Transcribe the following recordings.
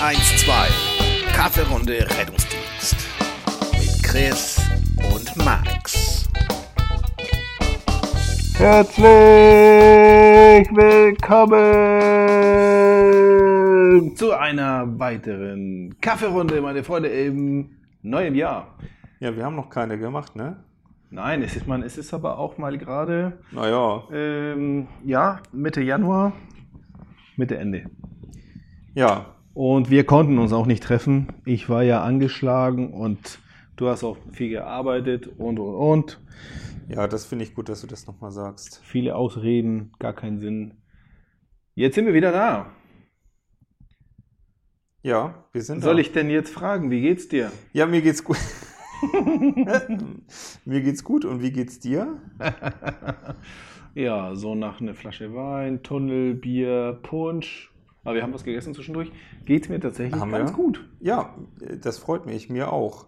112 Kaffeerunde Rettungsdienst mit Chris und Max. Herzlich willkommen zu einer weiteren Kaffeerunde, meine Freunde, im neuen Jahr. Ja, wir haben noch keine gemacht, ne? Nein, es ist, man, es ist aber auch mal gerade, Naja, ähm, ja, Mitte Januar, Mitte Ende. ja. Und wir konnten uns auch nicht treffen. Ich war ja angeschlagen und du hast auch viel gearbeitet und, und, und. Ja, das finde ich gut, dass du das nochmal sagst. Viele Ausreden, gar keinen Sinn. Jetzt sind wir wieder da. Ja, wir sind Soll da. ich denn jetzt fragen, wie geht's dir? Ja, mir geht's gut. mir geht's gut und wie geht's dir? ja, so nach einer Flasche Wein, Tunnel, Bier, Punsch. Aber wir haben was gegessen zwischendurch. Geht's mir tatsächlich Haben ganz wir? gut. Ja, das freut mich, mir auch.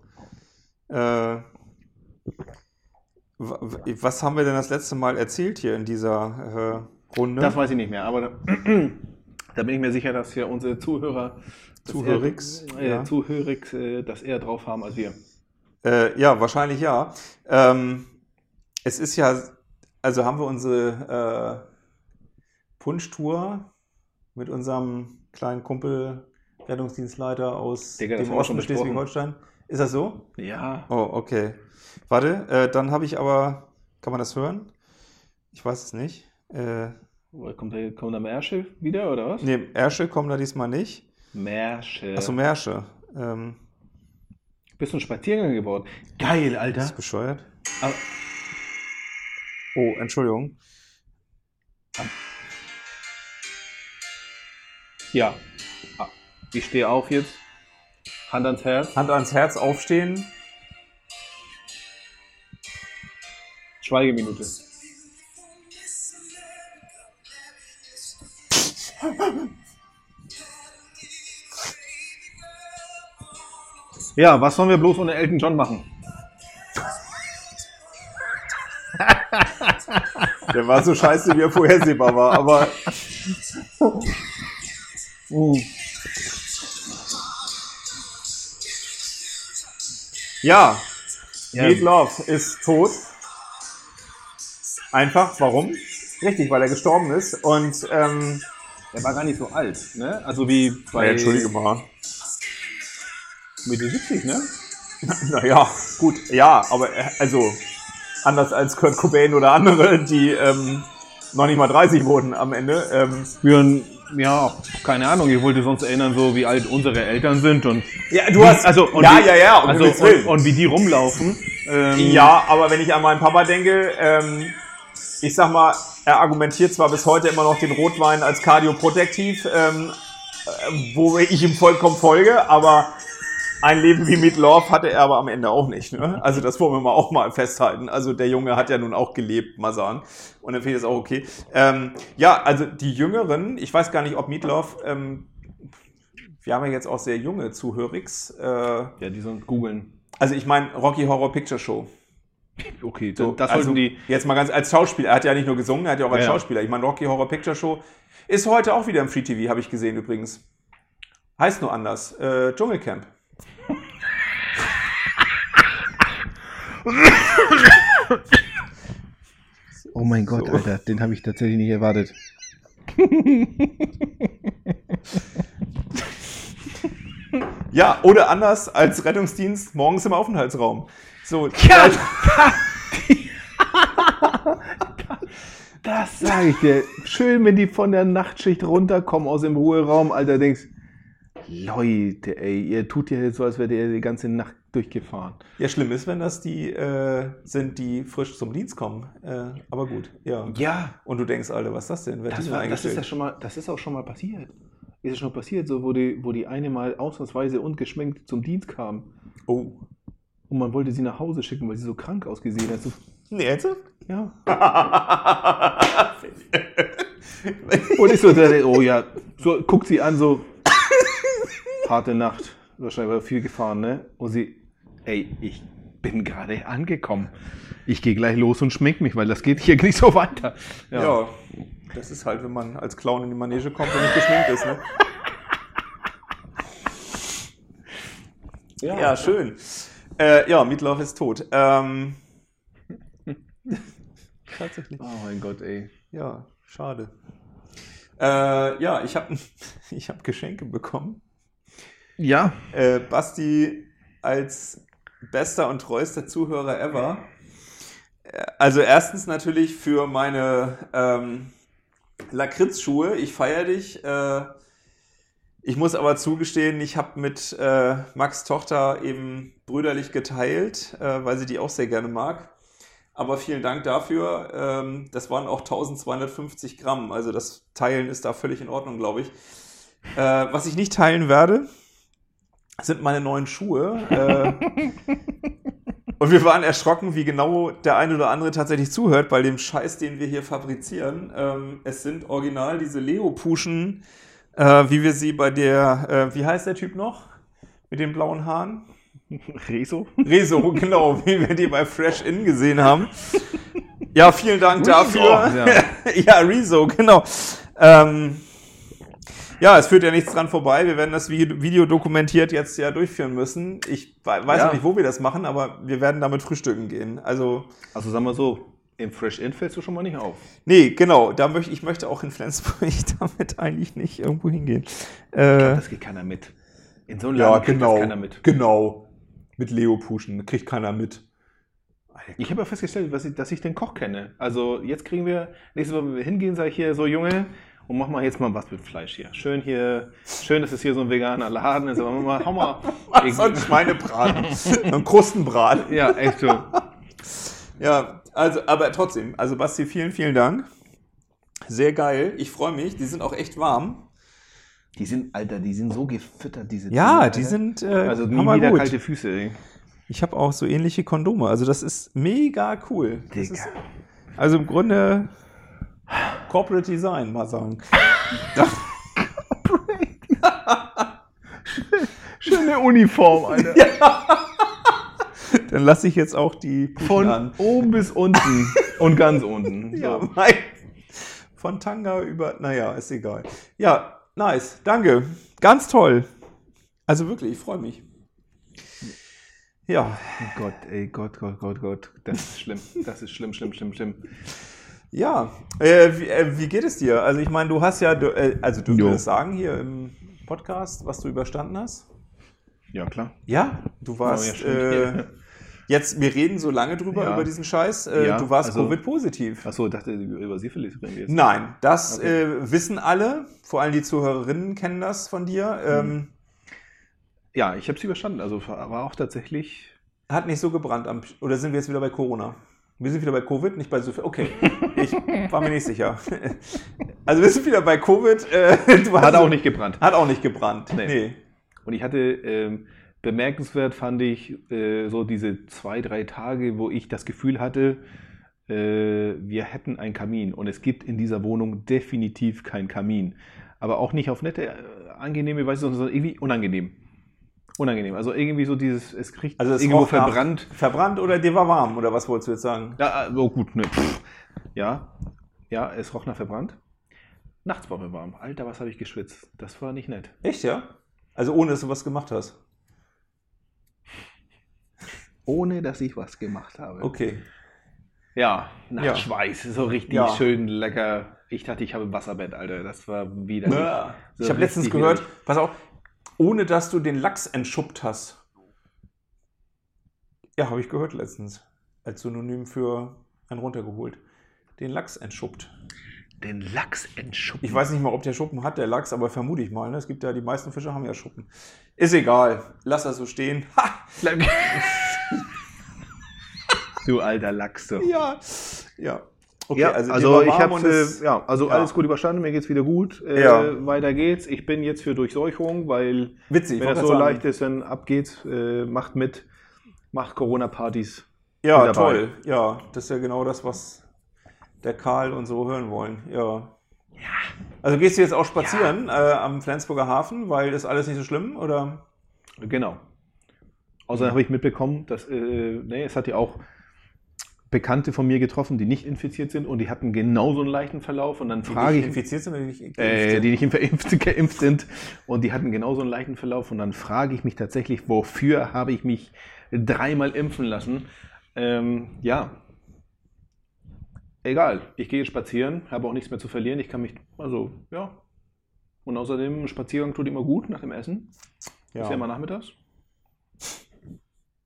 Äh, was haben wir denn das letzte Mal erzählt hier in dieser äh, Runde? Das weiß ich nicht mehr, aber da, da bin ich mir sicher, dass ja unsere Zuhörer, das Zuhörix, eher, äh, ja. Zuhörix, äh, das eher drauf haben als wir. Äh, ja, wahrscheinlich ja. Ähm, es ist ja, also haben wir unsere äh, Punschtour mit unserem kleinen Kumpel, Rettungsdienstleiter aus Digga, dem Osten. Schleswig-Holstein. Ist das so? Ja, Oh, okay. Warte, äh, dann habe ich aber, kann man das hören? Ich weiß es nicht. Äh, kommt da, kommt da Märsche wieder, oder was? nee, Ersche kommen da diesmal nicht. Märsche. Achso, Märsche. Ähm, Bist du einen Spaziergang gebaut? Geil, Alter. ist bescheuert. Aber, Oh, Entschuldigung. Ja. Ich stehe auf jetzt. Hand ans Herz. Hand ans Herz aufstehen. Schweigeminute. Ja, was sollen wir bloß ohne Elton John machen? Der war so scheiße, wie er vorhersehbar war, aber ja, Ja. Meat Love ist tot. Einfach, warum? Richtig, weil er gestorben ist und ähm, Er war gar nicht so alt, ne? Also wie bei ja, entschuldige mal. Mitte 70, ne? Naja, gut, ja, aber äh, also anders als Kurt Cobain oder andere, die ähm, noch nicht mal 30 wurden am Ende. Ähm, Wir, ja, keine Ahnung, ich wollte sonst erinnern, so wie alt unsere Eltern sind und ja, du hast also und ja, wie, ja, ja, um also und, und wie die rumlaufen. Ähm, Ja, aber wenn ich an meinen Papa denke, ähm, ich sag mal, er argumentiert zwar bis heute immer noch den Rotwein als kardioprotektiv, ähm, äh, wo ich ihm vollkommen folge, aber ein Leben wie Meat Love hatte er aber am Ende auch nicht. Ne? Also das wollen wir mal auch mal festhalten. Also der Junge hat ja nun auch gelebt, mal sagen. Und dann finde ich das auch okay. Ähm, ja, also die Jüngeren, ich weiß gar nicht, ob Meat Love, ähm, wir haben ja jetzt auch sehr junge Zuhörigs. Äh, ja, die sollen googeln. also ich meine Rocky Horror Picture Show. Okay, So, das also sollten die. Jetzt mal ganz als Schauspieler. Er hat ja nicht nur gesungen, er hat ja auch als Ja. Schauspieler. Ich meine, Rocky Horror Picture Show ist heute auch wieder im Free TV, habe ich gesehen übrigens. Heißt nur anders. Äh, Dschungelcamp. Oh mein Gott, So. Alter, den habe ich tatsächlich nicht erwartet. Ja, oder anders als Rettungsdienst morgens im Aufenthaltsraum. So, Ja! Das sage ich dir. Schön, wenn die von der Nachtschicht runterkommen aus dem Ruheraum, Alter, denkst, Leute, ey, ihr tut ja jetzt so, als wärt ihr die ganze Nacht durchgefahren. ja, schlimm ist, wenn das die äh, sind, die frisch zum Dienst kommen. Äh, aber gut, ja. Ja, Und du denkst, Alter, was ist das denn? Wer das, war, das ist ja schon mal, das ist auch schon mal passiert. Ist ja schon passiert, so wo die, wo die eine mal ausnahmsweise ungeschminkt zum Dienst kam. Oh. Und man wollte sie nach Hause schicken, weil sie so krank ausgesehen hat. So, Nee, jetzt? ja. Und ich so, oh ja, so guckt sie an, so harte Nacht, wahrscheinlich war viel gefahren, ne? Und sie, ey, ich bin gerade angekommen. Ich gehe gleich los und schmink mich, weil das geht hier nicht so weiter. Ja. das ist halt, wenn man als Clown in die Manege kommt und nicht geschminkt ist, ne? Ja, schön. Äh, ja, Meatloaf ist tot. Ähm, tatsächlich. Oh mein Gott, ey. Ja, schade. Äh, ja, ich habe ich hab Geschenke bekommen. Ja. Äh, Basti als bester und treuester Zuhörer ever. Äh, Also erstens natürlich für meine ähm, Lakritzschuhe. Ich feiere dich. Äh, ich muss aber zugestehen, ich habe mit äh, Max Tochter eben brüderlich geteilt, äh, weil sie die auch sehr gerne mag. Aber vielen Dank dafür. Ähm, das waren auch 1250 Gramm. Also das Teilen ist da völlig in Ordnung, glaube ich. Äh, was ich nicht teilen werde, sind meine neuen Schuhe. Äh, und wir waren erschrocken, wie genau der eine oder andere tatsächlich zuhört bei dem Scheiß, den wir hier fabrizieren. Ähm, es sind original diese Leo-Puschen, äh, wie wir sie bei der, äh, wie heißt der Typ noch? Mit den blauen Haaren? Rezo? Rezo, genau, wie wir die bei Fresh In gesehen haben. Ja, vielen Dank Rezo, dafür. ja. ja, Rezo, genau. Ähm, ja, es führt ja nichts dran vorbei. Wir werden das Vi- Video dokumentiert jetzt ja durchführen müssen. Ich we- weiß Ja. noch nicht, wo wir das machen, aber wir werden damit frühstücken gehen. Also, Also sagen wir so, im Fresh In fällst du schon mal nicht auf. nee, genau. Da möchte ich möchte auch in Flensburg damit eigentlich nicht irgendwo hingehen. Äh, Das geht keiner mit. In so einem ja, Laden kriegt genau. das keiner mit. Genau. Mit Leo Puschen kriegt keiner mit. Ich habe ja festgestellt, dass ich, dass ich den Koch kenne. Also jetzt kriegen wir, nächstes Mal, wenn wir hingehen, sage ich hier so, Junge, und mach mal jetzt mal was mit Fleisch hier. Schön hier, schön, dass es hier so ein veganer Laden ist, aber mal, hau mal. So ein Schweinebraten. ein Krustenbraten. ja, echt so. Ja, also, aber trotzdem, also Basti, vielen, vielen Dank. Sehr geil. Ich freue mich. Die sind auch echt warm. Die sind, Alter, die sind so gefüttert, diese Ja, Dinger, die sind äh, Also nie wieder kalte Füße, ey. Ich habe auch so ähnliche Kondome. Also das ist mega cool. Das Digga. ist, also im Grunde Corporate Design, mal sagen. Schöne Uniform, Alter. Dann lasse ich jetzt auch die Puschen Von an. oben bis unten und ganz unten. Ja, So. mein. Von Tanga über. Naja, ist egal. Ja, nice. Danke. Ganz toll. Also wirklich, ich freue mich. Ja. Gott, ey, Gott, Gott, Gott, Gott. Das ist schlimm. Das ist schlimm, schlimm, schlimm, schlimm. Ja. Äh, wie, äh, wie geht es dir? Also, ich meine, du hast ja. Du, äh, also, du willst sagen hier im Podcast, was du überstanden hast? Ja, klar. Ja. Du warst. Ja, äh, jetzt, wir reden so lange drüber, Ja. über diesen Scheiß. Äh, Ja, du warst also- Covid-positiv. Achso, ich dachte, über Syphilis reden wir jetzt. Nein, das Okay. äh, wissen alle. Vor allem die Zuhörerinnen kennen das von dir. Hm. Ähm, Ja, ich habe es überstanden. Also war auch tatsächlich. Hat nicht so gebrannt. Am, oder sind wir jetzt wieder bei Corona? Wir sind wieder bei Covid, nicht bei Syphilis. Okay, ich war mir nicht sicher. Also wir sind wieder bei Covid. Äh, Hat auch nicht gebrannt. Hat auch nicht gebrannt. Nee. Nee. Und ich hatte ähm, bemerkenswert, fand ich, äh, so diese zwei, drei Tage, wo ich das Gefühl hatte, äh, wir hätten einen Kamin. Und es gibt in dieser Wohnung definitiv keinen Kamin. Aber auch nicht auf nette, äh, angenehme Weise, sondern irgendwie unangenehm. Unangenehm. Also irgendwie so dieses, es riecht Also es irgendwo verbrannt. Verbrannt oder dir war warm? Oder was wolltest du jetzt sagen? Ja, oh gut, ne. pff. Ja, ja, es roch nach verbrannt. Nachts war mir warm. Alter, was habe ich geschwitzt. Das war nicht nett. Echt, ja? Also ohne, dass du was gemacht hast. Ohne, dass ich was gemacht habe. Okay. Ja, nach Ja. Schweiß, so richtig Ja. schön lecker. Ich dachte, ich habe ein Wasserbett, Alter. Das war wieder. Ja. So ich habe letztens gehört, widerlich. pass auf, ohne dass du den Lachs entschuppt hast. Ja, habe ich gehört letztens. Als Synonym für ein runtergeholt. Den Lachs entschuppt. Den Lachs entschuppen. Ich weiß nicht mal, ob der Schuppen hat, der Lachs, aber vermute ich mal. Ne? Es gibt ja, die meisten Fische haben ja Schuppen. Ist egal. Lass das so stehen. Ha! du alter Lachs. Ja. Ja. Okay, Ja, also, also, ich habe ja, also ja. alles gut überstanden, mir geht's wieder gut. Äh, Ja. Weiter geht's. Ich bin jetzt für Durchseuchung, weil witzig. wenn das so sagen. leicht ist, dann ab geht's, äh, macht mit, macht Corona-Partys. Ja, toll. Ja, das ist ja genau das, was der Karl und so hören wollen. Ja. Also gehst du jetzt auch spazieren äh, am Flensburger Hafen, weil das alles nicht so schlimm, oder? Genau. Außerdem habe ich mitbekommen, dass äh, nee, es hat ja auch Bekannte von mir getroffen, die nicht infiziert sind und die hatten genauso einen leichten Verlauf und dann frage die ich, infiziert sind oder nicht geimpft äh, sind? die nicht verimpft, geimpft sind und die hatten genauso einen leichten Verlauf und dann frage ich mich tatsächlich, wofür habe ich mich dreimal impfen lassen? Ähm, ja, egal, ich gehe spazieren, habe auch nichts mehr zu verlieren, ich kann mich, also, ja. Und außerdem, ein Spaziergang tut immer gut nach dem Essen. ja. Ist ja immer nachmittags.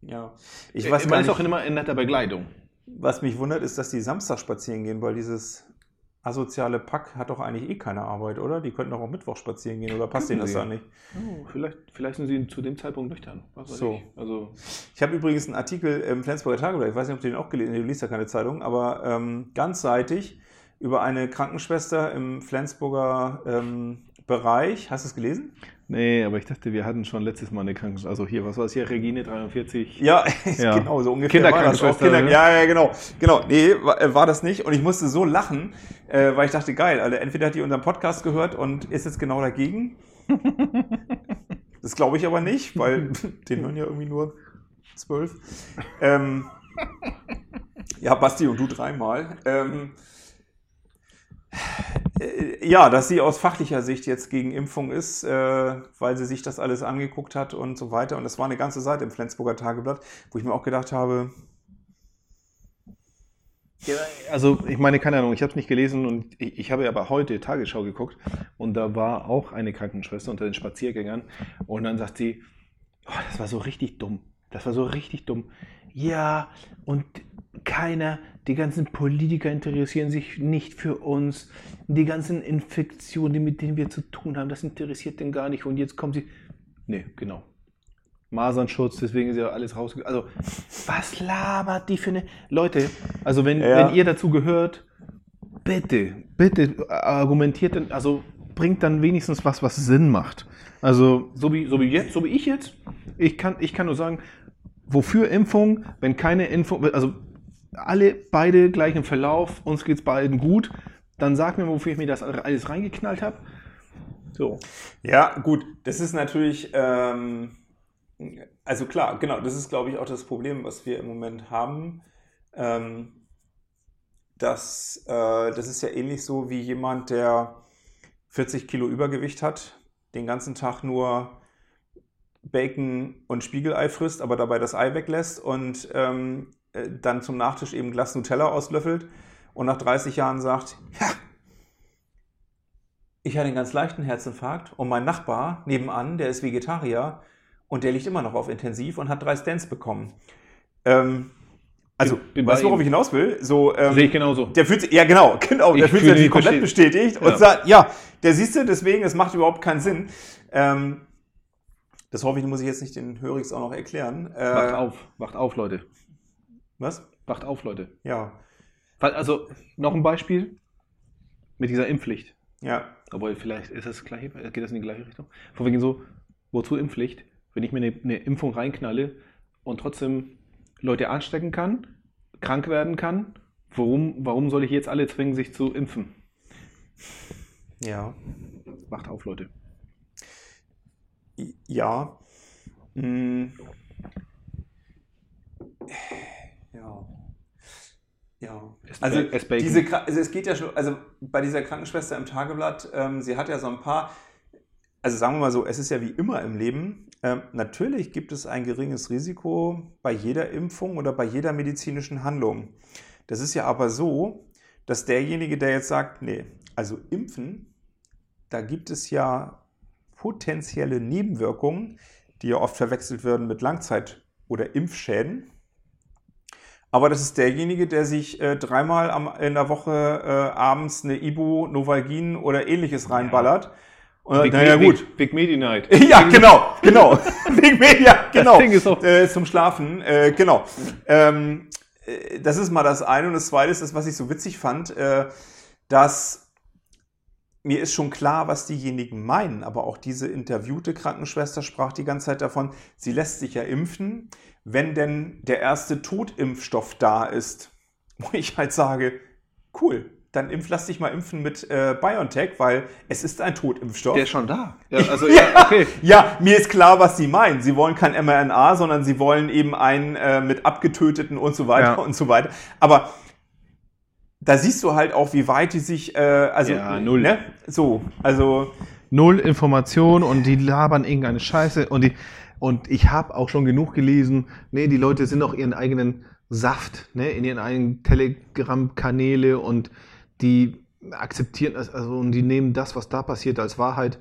ja. Ich Ich weiß Man ist auch immer in netter Begleitung. Was mich wundert, ist, dass die Samstag spazieren gehen, weil dieses asoziale Pack hat doch eigentlich eh keine Arbeit, oder? Die könnten doch auch Mittwoch spazieren gehen, oder passt denen das da nicht? Oh, vielleicht, vielleicht sind sie zu dem Zeitpunkt nüchtern. So. ich. Also, Ich habe übrigens einen Artikel im Flensburger Tageblatt, ich weiß nicht, ob du den auch gelesen hast, du liest ja keine Zeitung, aber ähm, ganzseitig über eine Krankenschwester im Flensburger ähm, Bereich. Hast du es gelesen? nee, aber ich dachte, wir hatten schon letztes Mal eine Krankenschwester. Also hier, was war es hier? Regine 43. Ja, Ja. genau, so ungefähr. Kinderkrankenschwester, Kinder, ne? ja, ja, genau. Genau, nee, war, äh, war das nicht. Und ich musste so lachen, äh, weil ich dachte, geil, Alter, entweder hat die unseren Podcast gehört und ist jetzt genau dagegen. das glaube ich aber nicht, weil den hören ja irgendwie nur zwölf. Ähm, ja, Basti und du dreimal. Ähm, äh, ja, dass sie aus fachlicher Sicht jetzt gegen Impfung ist, äh, weil sie sich das alles angeguckt hat und so weiter. Und das war eine ganze Seite im Flensburger Tageblatt, wo ich mir auch gedacht habe, Ja, also ich meine, keine Ahnung, ich habe es nicht gelesen und ich, ich habe aber heute Tagesschau geguckt und da war auch eine Krankenschwester unter den Spaziergängern und dann sagt sie, oh, das war so richtig dumm, das war so richtig dumm. Ja, und keiner, die ganzen Politiker interessieren sich nicht für uns, die ganzen Infektionen, mit denen wir zu tun haben, das interessiert den gar nicht und jetzt kommen sie, nee, genau. Masernschutz, deswegen ist ja alles rausgegangen. Also, was labert die für eine. Leute, also wenn, Ja. wenn ihr dazu gehört, bitte, bitte argumentiert, dann- also bringt dann wenigstens was, was Sinn macht. Also, so wie, so wie jetzt, so wie ich jetzt, ich kann, ich kann nur sagen, wofür Impfung, wenn keine Impfung, also alle beide gleichen Verlauf, uns geht's beiden gut, dann sag mir, wofür ich mir das alles reingeknallt habe. So. Ja, gut, das ist natürlich, ähm, also klar, genau, das ist, glaube ich, auch das Problem, was wir im Moment haben. Ähm, dass, äh, das ist ja ähnlich so wie jemand, der 40 Kilo Übergewicht hat, den ganzen Tag nur Bacon und Spiegelei frisst, aber dabei das Ei weglässt und ähm, äh, dann zum Nachtisch eben ein Glas Nutella auslöffelt und nach 30 Jahren sagt, ja, ich hatte einen ganz leichten Herzinfarkt und mein Nachbar nebenan, der ist Vegetarier und der liegt immer noch auf Intensiv und hat drei Stents bekommen. Ähm, also, Bin- weißt du, worauf ich hinaus will? So, ähm, Sehe ich genauso. der fühlt sich, ja genau, genau, der Ich fühlt sich natürlich komplett bestätigt. bestätigt und Ja. sagt, ja, der siehst du, deswegen, es macht überhaupt keinen Sinn. Ähm, das hoffe ich, muss ich jetzt nicht den Hörigs auch noch erklären. Äh, Wacht auf, wacht auf, Leute. Was? Wacht auf, Leute. Ja, Weil, Also, noch ein Beispiel mit dieser Impfpflicht. ja. Obwohl, vielleicht ist das gleiche, geht das in die gleiche Richtung. Von wegen so, wozu Impfpflicht? Wenn ich mir eine, eine Impfung reinknalle und trotzdem Leute anstecken kann, krank werden kann, warum, warum soll ich jetzt alle zwingen, sich zu impfen? Ja. Wacht auf, Leute. Ja. Mm. Ja. Ja. Also, diese, also es geht ja schon, also bei dieser Krankenschwester im Tageblatt, ähm, sie hat ja so ein paar, also sagen wir mal so, es ist ja wie immer im Leben, ähm, natürlich gibt es ein geringes Risiko bei jeder Impfung oder bei jeder medizinischen Handlung. Das ist ja aber so, dass derjenige, der jetzt sagt, nee, also impfen, da gibt es ja potenzielle Nebenwirkungen, die ja oft verwechselt werden mit Langzeit- oder Impfschäden. Aber das ist derjenige, der sich äh, dreimal am, in der Woche äh, abends eine Ibu, Novalgin oder ähnliches reinballert. Und, Big, naja, Big, gut. Big Medi Night. Ja, genau, genau. Wegen Media, genau. Ding ist auch- äh, zum Schlafen, äh, genau. Ähm, äh, das ist mal das eine. Und das zweite ist das, was ich so witzig fand, äh, dass mir ist schon klar, was diejenigen meinen, aber auch diese interviewte Krankenschwester sprach die ganze Zeit davon, sie lässt sich ja impfen, wenn denn der erste Totimpfstoff da ist. Wo ich halt sage, cool, dann impf, lass dich mal impfen mit äh, BioNTech, weil es ist ein Totimpfstoff. Der ist schon da. Ja, also, ja, okay. Ja, mir ist klar, was sie meinen. Sie wollen kein mRNA, sondern sie wollen eben einen äh, mit abgetöteten und so weiter Ja. und so weiter. Aber da siehst du halt auch, wie weit die sich, äh, also, Ja, null. Ne? So, also, Null Information und die labern irgendeine Scheiße und die und ich habe auch schon genug gelesen, nee, die Leute sind auch ihren eigenen Saft, ne, in ihren eigenen Telegram-Kanäle und die akzeptieren das, also und die nehmen das, was da passiert, als Wahrheit.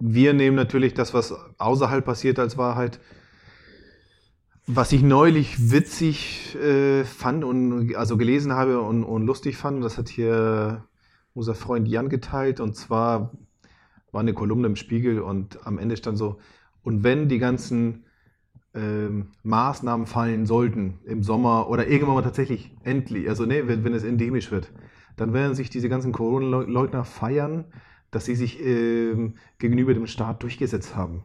Wir nehmen natürlich das, was außerhalb passiert, als Wahrheit. Was ich neulich witzig äh, fand und also gelesen habe und, und lustig fand, das hat hier unser Freund Jan geteilt und zwar war eine Kolumne im Spiegel und am Ende stand so, und wenn die ganzen ähm, Maßnahmen fallen sollten im Sommer oder irgendwann mal tatsächlich endlich, also ne, wenn, wenn es endemisch wird, dann werden sich diese ganzen Corona-Leugner feiern, dass sie sich ähm, gegenüber dem Staat durchgesetzt haben.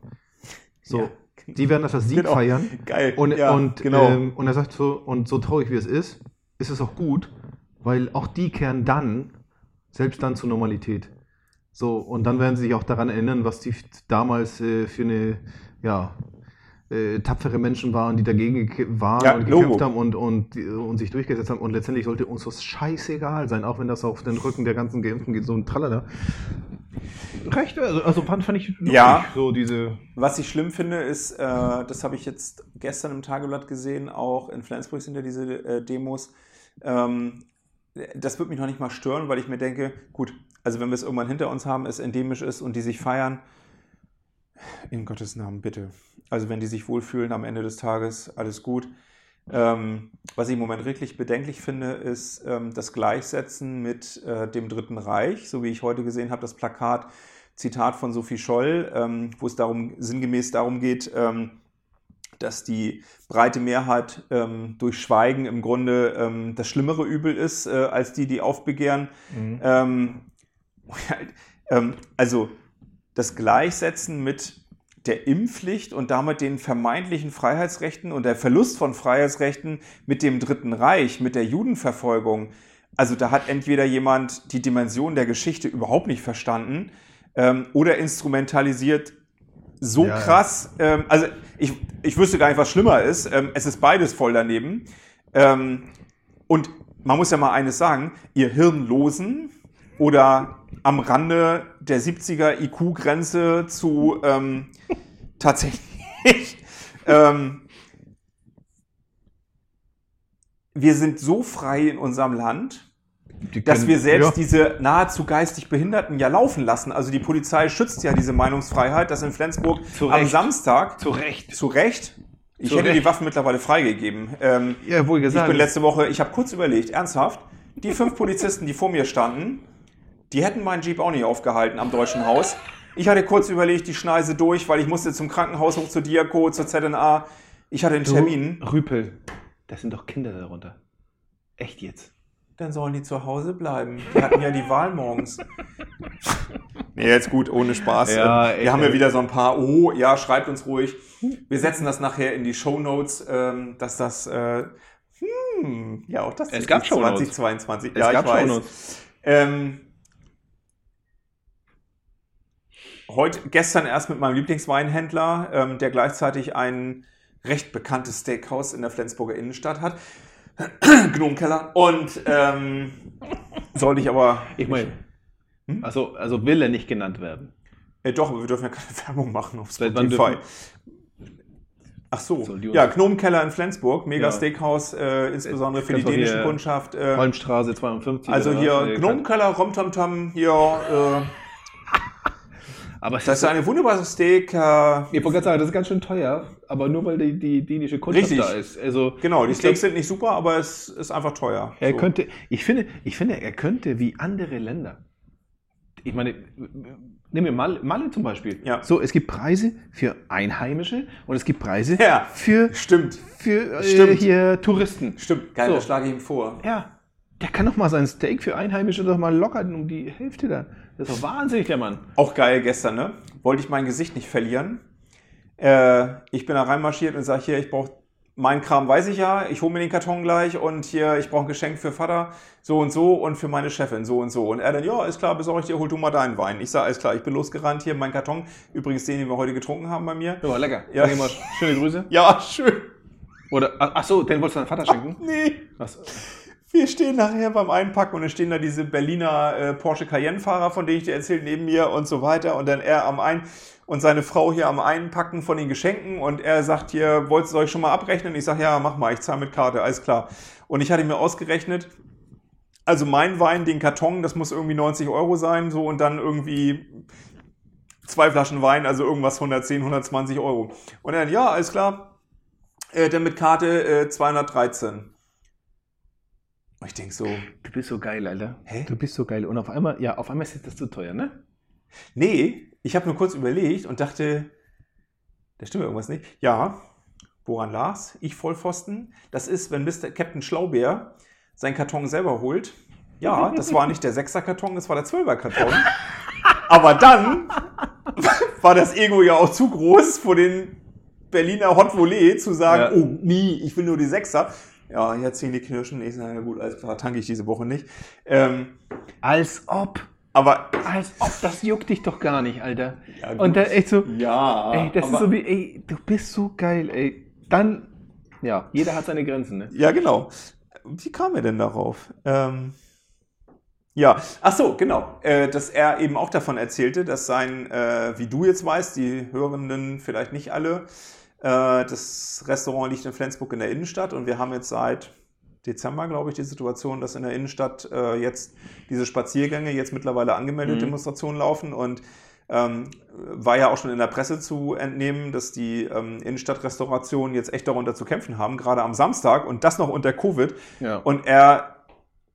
So, Ja. die werden das als Sieg Genau. feiern. geil. Und, ja, und, genau. ähm, und er sagt so, und so traurig wie es ist, ist es auch gut, weil auch die kehren dann, selbst dann zur Normalität. So, und dann werden sie sich auch daran erinnern, was die damals äh, für eine, ja, äh, tapfere Menschen waren, die dagegen ge- waren Ja, und Logo. gekämpft haben und, und, und sich durchgesetzt haben. Und letztendlich sollte uns das scheißegal sein, auch wenn das auf den Rücken der ganzen Geimpften geht, so ein Tralala. Recht, also, also fand, fand ich lustig, Ja. so diese. Was ich schlimm finde, ist, äh, das habe ich jetzt gestern im Tageblatt gesehen, auch in Flensburg sind ja diese äh, Demos. Ähm, das wird mich noch nicht mal stören, weil ich mir denke, gut, also wenn wir es irgendwann hinter uns haben, es endemisch ist und die sich feiern, in Gottes Namen bitte. Also wenn die sich wohlfühlen am Ende des Tages, alles gut. Ähm, was ich im Moment wirklich bedenklich finde, ist ähm, das Gleichsetzen mit äh, dem Dritten Reich, so wie ich heute gesehen habe, das Plakat, Zitat von Sophie Scholl, ähm, wo es darum sinngemäß darum geht, ähm, dass die breite Mehrheit ähm, durch Schweigen im Grunde ähm, das schlimmere Übel ist, äh, als die, die aufbegehren. Ähm, ähm, also das Gleichsetzen mit der Impfpflicht und damit den vermeintlichen Freiheitsrechten und der Verlust von Freiheitsrechten mit dem Dritten Reich, mit der Judenverfolgung. Also da hat entweder jemand die Dimension der Geschichte überhaupt nicht verstanden ähm, oder instrumentalisiert so Ja, ja. krass. Ähm, also ich, ich wüsste gar nicht, was schlimmer ist. Ähm, es ist beides voll daneben. Ähm, und man muss ja mal eines sagen, ihr Hirnlosen oder am Rande der 70er IQ-Grenze zu ähm, tatsächlich ähm, wir sind so frei in unserem Land, Die dass können- wir selbst ja. diese nahezu geistig Behinderten ja laufen lassen. Also die Polizei schützt ja diese Meinungsfreiheit, dass in Flensburg am. Samstag Zu Recht. zu Recht, ich Zu hätte Recht. die Waffen mittlerweile freigegeben. Ähm, Ja, wohl ich gesagt. bin letzte Woche, ich habe kurz überlegt, ernsthaft, die fünf Polizisten, die vor mir standen, die hätten meinen Jeep auch nicht aufgehalten am Deutschen Haus. Ich hatte kurz überlegt, die Schneise durch, weil ich musste zum Krankenhaus hoch zur Diako, zur ZNA. Ich hatte einen Termin. Rüpel, das sind doch Kinder darunter. Echt jetzt? Dann sollen die zu Hause bleiben. Die hatten ja die Wahl morgens. Nee, jetzt gut, ohne Spaß. Ja, wir haben ja ey. wieder so ein paar, oh, ja, schreibt uns ruhig. Wir setzen das nachher in die Shownotes, ähm, dass das, äh, hm, ja, auch das Es ist gab Shownotes. 2022. Es ja, gab ich weiß. Shownotes. Ähm, heute, gestern erst mit meinem Lieblingsweinhändler, ähm, der gleichzeitig ein recht bekanntes Steakhouse in der Flensburger Innenstadt hat. Gnomkeller. Und ähm, sollte ich aber. Ich meine, Hm? also, also will er nicht genannt werden. Äh, doch, aber wir dürfen ja keine Werbung machen auf Spotify. Ach so. Uns- Ja, Gnomkeller in Flensburg, mega Ja. Steakhouse, äh, insbesondere für die auch dänische Kundschaft. Äh, Holmstraße 52. also hier? Äh, Gnomkeller, Romtamtam, hier. Aber das ist eine wunderbare Steak. Äh, ich wollte gerade sagen, das ist ganz schön teuer, aber nur weil die, die dänische Kundschaft Richtig. da ist. Also, Genau, die ich glaub, Steaks sind nicht super, aber es ist einfach teuer. Er So. könnte, ich finde, ich finde, er könnte wie andere Länder. Ich meine, nehmen wir Malle, Malle zum Beispiel. Ja. So, es gibt Preise für Einheimische und es gibt Preise Ja. für, Stimmt, für äh, Stimmt. hier Touristen. stimmt. Geil, So. das schlage ich ihm vor. Ja, der kann doch mal sein Steak für Einheimische doch mal lockern um die Hälfte dann. Das ist doch wahnsinnig, der Mann. Auch geil gestern, ne? Wollte ich mein Gesicht nicht verlieren. Äh, ich bin da reinmarschiert und sage hier, ich brauche mein Kram weiß ich ja, ich hole mir den Karton gleich und hier, ich brauche ein Geschenk für Vater, so und so und für meine Chefin, so und so. Und er dann, ja, ist klar, besorge ich dir, hol du mal deinen Wein. Ich sage, alles klar, ich bin losgerannt, hier mein Karton, übrigens den, den wir heute getrunken haben bei mir. Ja, lecker. Ja. Schöne Grüße. Ja, schön. Oder, ach ach so, den wolltest du deinem Vater schenken? Nee. Was? Wir stehen nachher beim Einpacken und dann stehen da diese Berliner äh, Porsche Cayenne-Fahrer, von denen ich dir erzählt, neben mir und so weiter. Und dann er am Ein und seine Frau hier am Einpacken von den Geschenken. Und er sagt hier, wolltest du euch schon mal abrechnen? Ich sage, ja, mach mal, ich zahle mit Karte, alles klar. Und ich hatte mir ausgerechnet, also mein Wein, den Karton, das muss irgendwie 90 Euro sein, so und dann irgendwie zwei Flaschen Wein, also irgendwas 110, 120 Euro. Und er, ja, alles klar, äh, dann mit Karte äh, 213. Und ich denk so, Du bist so geil, Alter. Hä? Du bist so geil. Und auf einmal, ja, auf einmal ist das zu teuer, ne? nee, ich habe nur kurz überlegt und dachte, da stimmt irgendwas nicht. Ja, woran lag's? Ich Vollpfosten. Das ist, wenn Mr. Captain Schlaubeer seinen Karton selber holt. Ja, das war nicht der 6er Karton, das war der 12er Karton. Aber dann war das Ego ja auch zu groß vor den Berliner Hot Volley zu sagen, Ja. oh, nie, ich will nur die Sechser. Ja, jetzt ziehen die Knirschen. Ich sage, ja gut, alles klar, tanke ich diese Woche nicht. Ähm, Als ob. aber Als ob, das juckt dich doch gar nicht, Alter. Ja, gut. Und da echt so, ja, ey, das ist so wie, ey, du bist so geil, ey. Dann, ja, jeder hat seine Grenzen, ne? Ja, genau. Wie kam er denn darauf? Ähm, ja, ach so, genau. Äh, dass er eben auch davon erzählte, dass sein, äh, wie du jetzt weißt, die Hörenden vielleicht nicht alle, das Restaurant liegt in Flensburg in der Innenstadt und wir haben jetzt seit Dezember, glaube ich, die Situation, dass in der Innenstadt äh, jetzt diese Spaziergänge jetzt mittlerweile angemeldete Mhm. Demonstrationen laufen und ähm, war ja auch schon in der Presse zu entnehmen, dass die ähm, Innenstadtrestaurationen jetzt echt darunter zu kämpfen haben, gerade am Samstag und das noch unter Covid. Ja. Und er,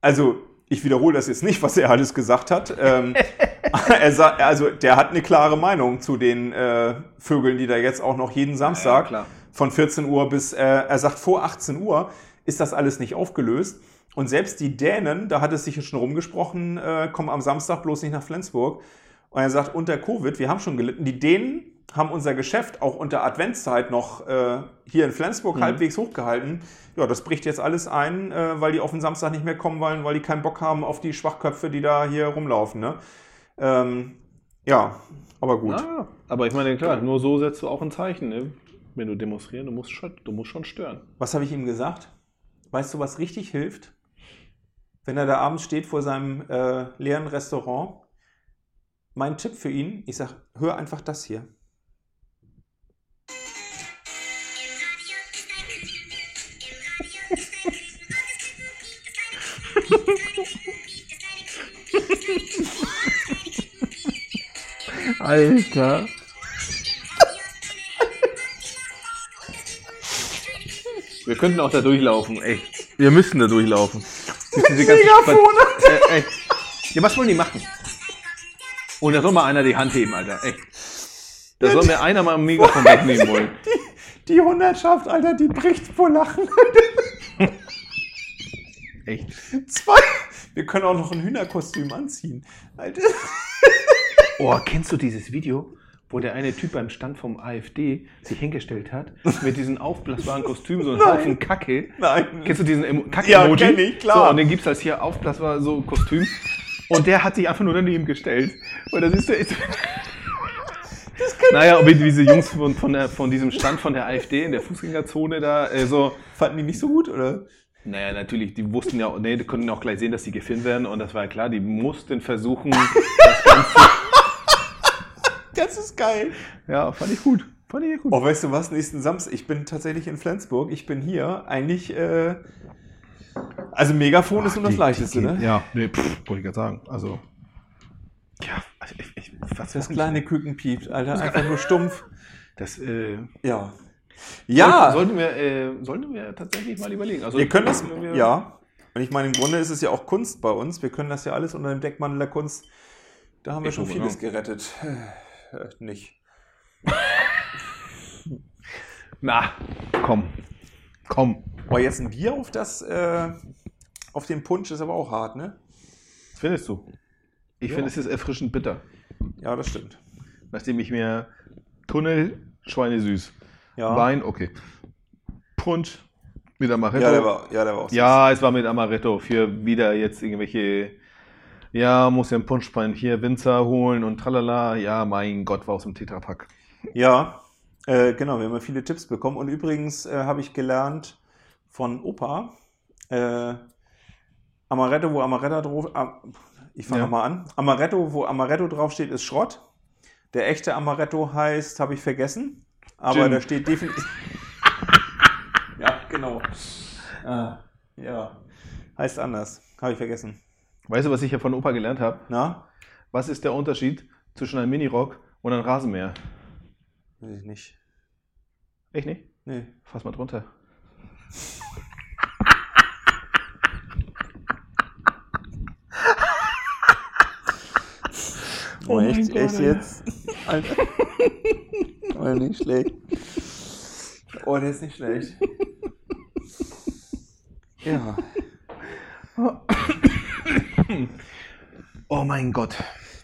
also ich wiederhole das jetzt nicht, was er alles gesagt hat. Ähm, er sa- also der hat eine klare Meinung zu den äh, Vögeln, die da jetzt auch noch jeden Samstag klar. von 14 Uhr bis, äh, er sagt vor 18 Uhr ist das alles nicht aufgelöst. Und selbst die Dänen, da hat es sich schon rumgesprochen, äh, kommen am Samstag bloß nicht nach Flensburg. Und er sagt, unter Covid, wir haben schon gelitten. Die Dänen haben unser Geschäft auch unter Adventszeit noch äh, hier in Flensburg halbwegs hochgehalten. Ja, das bricht jetzt alles ein, äh, weil die auf den Samstag nicht mehr kommen wollen, weil die keinen Bock haben auf die Schwachköpfe, die da hier rumlaufen. Ne? Ähm, ja, aber gut. Ah, aber ich meine, klar, nur so setzt du auch ein Zeichen, ne? Wenn du demonstrieren, du musst schon, du musst schon stören. Was habe ich ihm gesagt? Weißt du, was richtig hilft? Wenn er da abends steht vor seinem äh, leeren Restaurant. Mein Tipp für ihn, ich sage, hör einfach das hier. Alter. Wir könnten auch da durchlaufen, ey. Wir müssen da durchlaufen. Durch diese ganzen Megafone. Äh, ey. Ja, was wollen die machen? Und da soll mal einer die Hand heben, Alter. Ey. Da soll mir einer mal ein Megafon wegnehmen wollen. Die Hundertschaft, Alter, die bricht vor Lachen. Echt. Zwei. Wir können auch noch ein Hühnerkostüm anziehen. Alter. Oh, kennst du dieses Video, wo der eine Typ beim Stand vom AfD sich hingestellt hat, mit diesem aufblasbaren Kostüm, so ein Nein. Haufen Kacke? Nein. Kennst du diesen Emo- Ja, Kacke-Emoji? kenn ich, klar. So, und den gibt's als hier aufblasbar so Kostüm. Und der hat sich einfach nur daneben gestellt. Und das ist der. Ist naja, und wie diese Jungs von, von, der, von diesem Stand von der AfD in der Fußgängerzone da äh, so. Fanden die nicht so gut, oder? Naja, natürlich, die wussten ja, nee, die konnten auch gleich sehen, dass die gefilmt werden. Und das war ja klar, die mussten versuchen, das Ganze. Das ist geil. Ja, fand ich gut. Fand ich gut. Oh, weißt du was? Nächsten Samstag, ich bin tatsächlich in Flensburg. Ich bin hier eigentlich, äh, also Megafon ist nur das Die- Leichteste, die- ne? Ja, nee, pff, wollte ich gerade sagen. Also. Ja, also ich, ich, was Das kleine Küken piept, Alter. Einfach nur stumpf. Das, äh, Ja. Ja, Sollten wir, äh, sollten wir tatsächlich mal überlegen. Also, wir können das, wir- ja. Und ich meine, im Grunde ist es ja auch Kunst bei uns. Wir können das ja alles unter dem Deckmantel der Kunst. Da haben wir Ich schon vieles ja. gerettet. Äh, nicht. Na, komm. Komm. Boah, jetzt ein Bier auf das, äh, auf den Punsch ist aber auch hart, ne? Findest du? Ich Ja. finde, es ist erfrischend bitter. Ja, das stimmt. Nachdem ich mir Tunnel, Schweine süß. Ja. Wein, okay. Punsch mit Amaretto. Ja, der war, ja, der war auch süß. Ja, es war mit Amaretto für wieder jetzt irgendwelche. Ja, muss ja einen Punschbein hier Winzer holen und tralala. Ja, mein Gott, war aus dem Tetrapack. Ja, äh, genau, wir haben ja viele Tipps bekommen. Und übrigens äh, habe ich gelernt von Opa, äh, Amaretto, wo Amaretto drauf, am- ich fange Ja. nochmal an. Amaretto, wo Amaretto draufsteht, ist Schrott. Der echte Amaretto heißt, habe ich vergessen, aber Gin. da steht definitiv. ja, genau. Ah, ja, heißt anders, habe ich vergessen. Weißt du, was ich ja von Opa gelernt habe? Na? Was ist der Unterschied zwischen einem Minirock und einem Rasenmäher? Weiß ich nicht. Echt nicht? Nee. Fass mal drunter. Oh, mein echt, Gott, echt jetzt? Alter. Oh, nicht schlecht. Oh, der ist nicht schlecht. Ja. Oh mein Gott.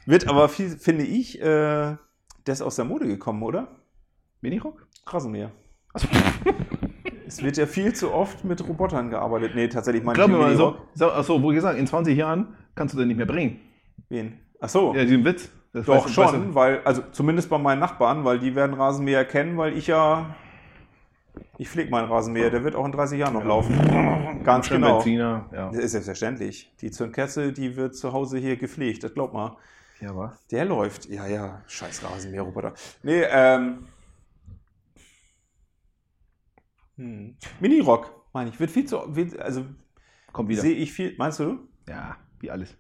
Wird aber viel, finde ich, äh, der ist aus der Mode gekommen, oder? Minirock? Rasenmäher. Es wird ja viel zu oft mit Robotern gearbeitet. Nee, tatsächlich meine Glaub ich mal, so, so, achso, wo gesagt, in 20 Jahren kannst du den nicht mehr bringen. Wen? Ach so. Ja, diesen Witz. Das Doch weißt du- schon, weißt du- weil, also zumindest bei meinen Nachbarn, weil die werden Rasenmäher kennen, weil ich ja. Ich pflege meinen Rasenmäher, der wird auch in 30 Jahren noch laufen. Ganz genau. Benziner, ja. Das ist selbstverständlich. Die Zündkerze, die wird zu Hause hier gepflegt, das glaub mal. Ja, war. Der läuft. Ja, ja, scheiß Rasenmäherroboter. Nee, ähm. Hm. Minirock, meine ich, wird viel zu. Wird, also Kommt wieder. sehe ich viel. Meinst du? Ja, wie alles.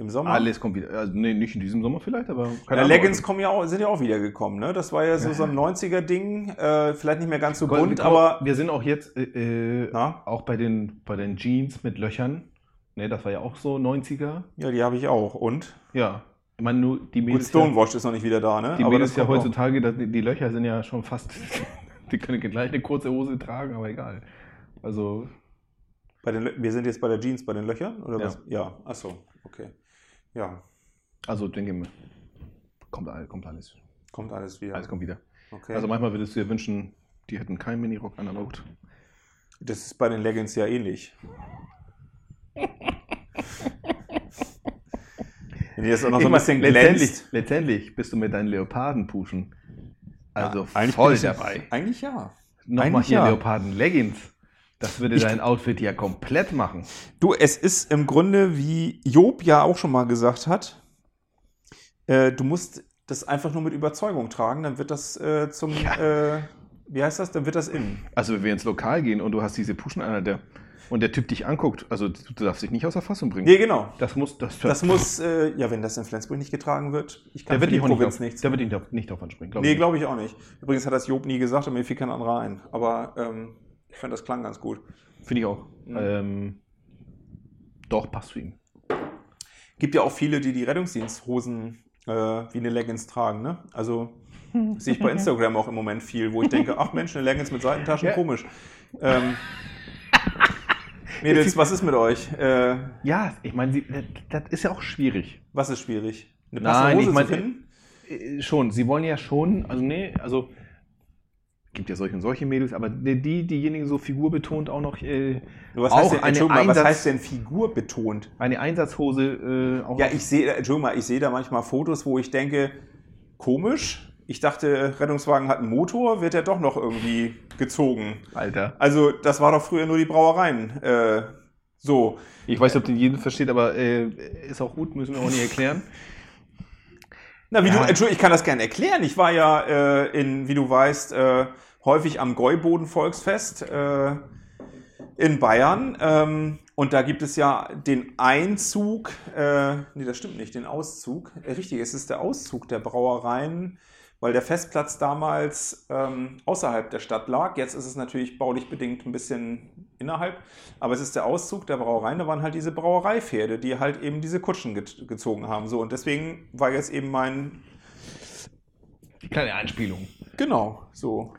Im Sommer? Alles kommt wieder. Also, nee, nicht in diesem Sommer vielleicht, aber. Ja, keine Ahnung. Leggings kommen ja auch, sind ja auch wieder gekommen, ne? Das war ja so, so ein 90er-Ding, äh, vielleicht nicht mehr ganz so bunt, guck, aber. Wir sind auch jetzt äh, äh, auch bei den, bei den Jeans mit Löchern. Ne, das war ja auch so 90er. Ja, die habe ich auch. Und? Ja. Ich meine, nur die Gut, Mädels. Stonewashed ist noch nicht wieder da, ne? ja, die Mädels ja heutzutage, das, die Löcher sind ja schon fast. die können gleich eine kurze Hose tragen, aber egal. Also, Bei den, wir sind jetzt bei der Jeans, bei den Löchern, oder Ja. was? Ja, ach so, okay. Ja, also denke ich mir. Kommt, kommt alles. kommt alles wieder. Alles kommt wieder. Okay. Also manchmal würdest du dir wünschen, die hätten keinen Minirock an, aber gut. das ist bei den Leggings ja ähnlich. Wenn die das auch noch so ein bisschen letztendlich, letztendlich bist du mit deinen Leopardenpuschen. Also Ja, eigentlich voll dabei. Eigentlich ja. Nochmal hier ja. Leoparden-Leggings. Das würde Ich- dein Outfit ja komplett machen. Du, es ist im Grunde, wie Job ja auch schon mal gesagt hat, äh, du musst das einfach nur mit Überzeugung tragen, dann wird das äh, zum, äh, wie heißt das, dann wird das in. Also wenn wir ins Lokal gehen und du hast diese Puschen an der und der Typ dich anguckt, also du darfst dich nicht aus der Fassung bringen. Nee, genau. Das muss, das, Das muss, äh, ja, wenn das in Flensburg nicht getragen wird, ich kann der wird die auch nicht, Provinz auf, nichts. der wird dich nicht, drauf anspringen. glaub nee, glaube ich auch nicht. Übrigens hat das Job nie gesagt und mir fiel kein anderer ein. Aber ähm, ich fand das klang ganz gut. Finde ich auch. Mhm. Ähm, doch, passt zu ihm. Gibt ja auch viele, die die Rettungsdiensthosen äh, wie eine Leggings tragen, ne? Also sehe ich bei Instagram auch im Moment viel, wo ich denke, ach Mensch, eine Leggings mit Seitentaschen, Ja. komisch. Ähm, Mädels, was ist mit euch? Äh, Ja, ich meine, das, ist ja auch schwierig. was ist schwierig? Eine Nein, passende Hose ich meine- zu finden? Äh, Schon, sie wollen ja schon, also nee, also gibt ja solche und solche Mädels, aber die, die- diejenigen so figurbetont auch noch äh, Was auch heißt denn, eine mal, was heißt denn Figur betont? eine Einsatzhose äh, auch Ja, ich sehe, Entschuldigung mal, ich sehe da manchmal Fotos, wo ich denke, komisch. Ich dachte, Rettungswagen hat einen Motor, wird er doch noch irgendwie gezogen. Alter. Also, das war doch früher nur die Brauereien. Äh, so. Ich weiß nicht, ob den jeden versteht, aber äh, ist auch gut, müssen wir auch nicht erklären. Na, wie Ja. du, Entschuldigung, ich kann das gerne erklären. Ich war ja äh, in, wie du weißt, äh, häufig am Gäuboden-Volksfest äh, in Bayern. Ähm, und da gibt es ja den Einzug, äh, nee, das stimmt nicht, den Auszug. Äh, richtig, es ist der Auszug der Brauereien, weil der Festplatz damals ähm, außerhalb der Stadt lag. Jetzt ist es natürlich baulich bedingt ein bisschen innerhalb. Aber es ist der Auszug der Brauereien. Da waren halt diese Brauereipferde, die halt eben diese Kutschen ge gezogen haben. So, und deswegen war jetzt eben mein, Die kleine Anspielung. genau, so.